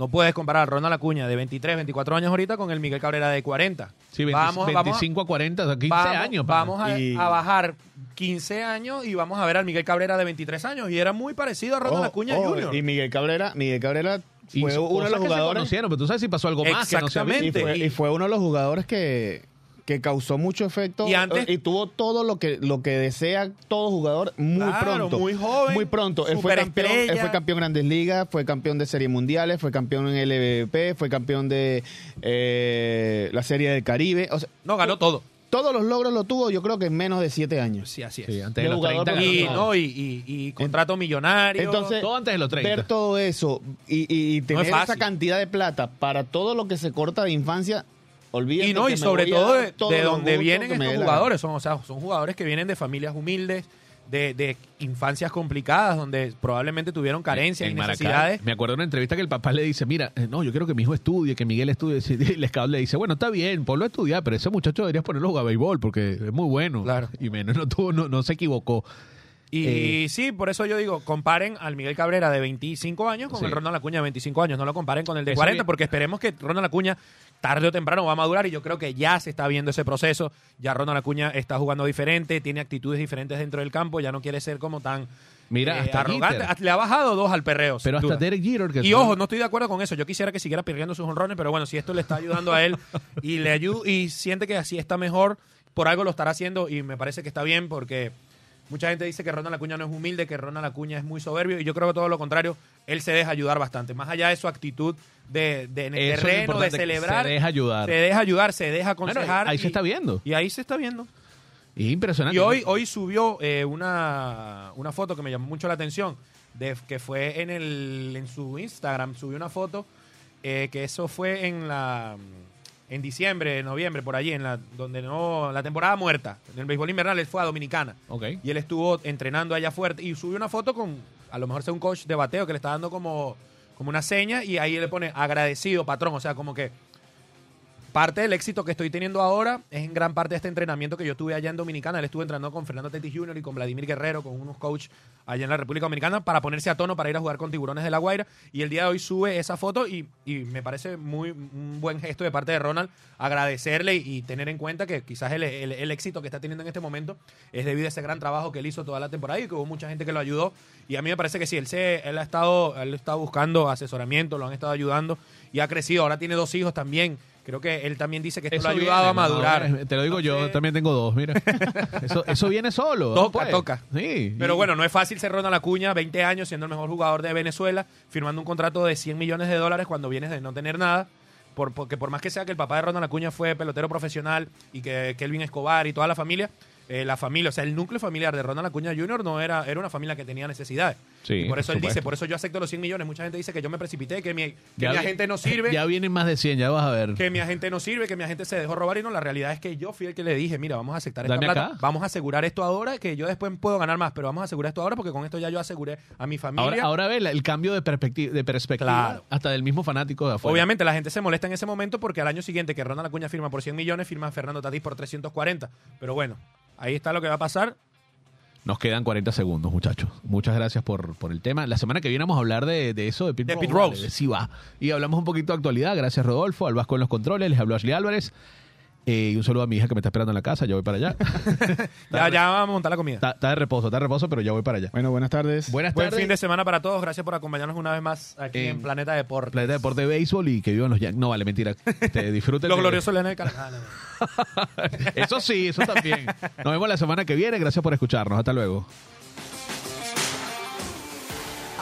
no puedes comparar a Ronald Acuña de 23, 24 años ahorita con el Miguel Cabrera de 40. Sí, 20 Vamos- vamos a- 25 a 40, 15 vamos, años. pana. Vamos a, Y- a bajar 15 años y vamos a ver al Miguel Cabrera de 23 años. Y era muy parecido a Ronald Ojo, Acuña ojo, Jr. Y Miguel Cabrera, Miguel Cabrera fue uno de los que se jugadores conocieron, pero tú sabes si pasó algo más que no se y Exactamente. fue, Y- y fue uno de los jugadores que, que causó mucho efecto Y antes- y tuvo todo lo que lo que desea todo jugador muy Claro, pronto muy joven, muy pronto él fue campeón él fue campeón de Grandes Ligas fue campeón de Series Mundiales fue campeón en LVP fue campeón de eh, la Serie del Caribe o sea, No, ganó todo. todos los logros lo tuvo yo creo que en menos de siete años Sí, así es. Sí, antes De de los jugador 30 y, no, y, y- y contrato millonario. Entonces, Todo antes de los 30. ver todo eso y, y- y tener esa cantidad de plata para todo lo que se corta de infancia, olvídate y no, y sobre a todo de, los donde vienen estos jugadores. Son, o sea, son jugadores que vienen de familias humildes, de, de infancias complicadas, donde probablemente tuvieron carencias y Maracay. necesidades. Me acuerdo de una entrevista que el papá le dice, mira, eh, no, yo quiero que mi hijo estudie, que Miguel estudie. (laughs) Y el scout le dice, bueno, está bien, ponlo a estudiar, pero ese muchacho deberías ponerlo a jugar béisbol porque es muy bueno. Claro. Y menos no, tuvo, no, no se equivocó. Y sí, por eso yo digo, comparen al Miguel Cabrera de 25 años con Sí. el Ronald Acuña de 25 años. No lo comparen con el de Eso 40, bien. porque esperemos que Ronald Acuña tarde o temprano va a madurar y yo creo que ya se está viendo ese proceso. Ya Ronald Acuña está jugando diferente, tiene actitudes diferentes dentro del campo, ya no quiere ser como tan Mira, eh, hasta arrogante. Le ha bajado dos al perreo. Pero hasta. Derek Jeter, que Y ojo, no estoy de acuerdo con eso. Yo quisiera que siguiera perdiendo sus honrones, pero bueno, si esto le está ayudando a él y le ayuda y siente que así está mejor, por algo lo estará haciendo y me parece que está bien porque mucha gente dice que Ronald Acuña no es humilde, que Ronald Acuña es muy soberbio y yo creo que todo lo contrario, él se deja ayudar bastante. Más allá de su actitud de, de en el Eso terreno, de celebrar, se deja ayudar. se deja ayudar, se deja Bueno, aconsejar. ahí y- se está viendo. Y ahí se está viendo. Y es impresionante. Y hoy, hoy subió eh, una, una foto que me llamó mucho la atención, de, que fue en, el, en su Instagram, subió una foto, eh, que eso fue en la en diciembre, noviembre, por allí, en la donde no la temporada muerta, en el béisbol invernal, él fue a Dominicana. Ok. Y él estuvo entrenando allá fuerte y subió una foto con, a lo mejor sea un coach de bateo que le está dando como, como una seña y ahí le pone agradecido, patrón. O sea, como que parte del éxito que estoy teniendo ahora es en gran parte de este entrenamiento que yo tuve allá en Dominicana. Él estuvo entrenando con Fernando Tetis Jr. y con Vladimir Guerrero, con unos coaches allá en la República Dominicana, para ponerse a tono para ir a jugar con Tiburones de la Guaira. Y el día de hoy sube esa foto y, y me parece muy un buen gesto de parte de Ronald agradecerle y, tener en cuenta que quizás el, el- éxito que está teniendo en este momento es debido a ese gran trabajo que él hizo toda la temporada y que hubo mucha gente que lo ayudó. Y a mí me parece que sí, él, se, él, ha, estado, él estado buscando asesoramiento, lo han estado ayudando y ha crecido. Ahora tiene dos hijos también. Creo que él también dice que esto Eso lo ha ayudado viene, a madurar. no, te lo digo yo, Entonces, también tengo dos, mira. (laughs) Eso, eso viene solo. Toca, pues. toca. Sí. Pero bueno, no es fácil ser Ronald Acuña, 20 años, siendo el mejor jugador de Venezuela, firmando un contrato de 100 millones de dólares cuando vienes de no tener nada. Por, porque por más que sea que el papá de Ronald Acuña fue pelotero profesional y que Kelvin Escobar y toda la familia, eh, la familia, o sea, el núcleo familiar de Ronald Acuña Jr. no era, era una familia que tenía necesidades. Sí, Y por eso por él dice, por eso yo acepto los 100 millones. Mucha gente dice que yo me precipité, que mi, que Ya mi agente no sirve. (laughs) Ya vienen más de 100, ya vas a ver. que mi agente no sirve, que mi agente se dejó robar y no, la realidad es que yo fui el que le dije, mira, vamos a aceptar esta Dame plata, acá. vamos a asegurar esto ahora, que yo después puedo ganar más, pero vamos a asegurar esto ahora porque con esto ya yo aseguré a mi familia. Ahora, ahora ve el cambio de perspectiva, de perspectiva Claro. hasta del mismo fanático de afuera. Obviamente la gente se molesta en ese momento porque al año siguiente que Ronald Acuña firma por 100 millones, firma Fernando Tatís por 340. Pero bueno, ahí está lo que va a pasar. Nos quedan 40 segundos, muchachos. Muchas gracias por, por el tema. La semana que viene vamos a hablar de, de eso, de Pete De Rose. Pete Rose. Vale, de sí va. Y hablamos un poquito de actualidad. Gracias, Rodolfo. Al Vasco en los controles. Les habló Ashley Álvarez. Eh, y un saludo a mi hija que me está esperando en la casa. Ya voy para allá. (laughs) Ya, ya vamos a montar la comida. está, está de reposo, está de reposo, pero ya voy para allá. Bueno, buenas tardes. Buenas Buen tardes. fin de semana para todos. Gracias por acompañarnos una vez más aquí En en, Planeta Deporte. Planeta Deporte de Béisbol y que vivan los Yankees. No, vale, mentira. Te (laughs) disfruten. Los de- gloriosos Leones Caracas. (laughs) Ah. Eso sí, eso también. Nos vemos la semana que viene. Gracias por escucharnos. Hasta luego.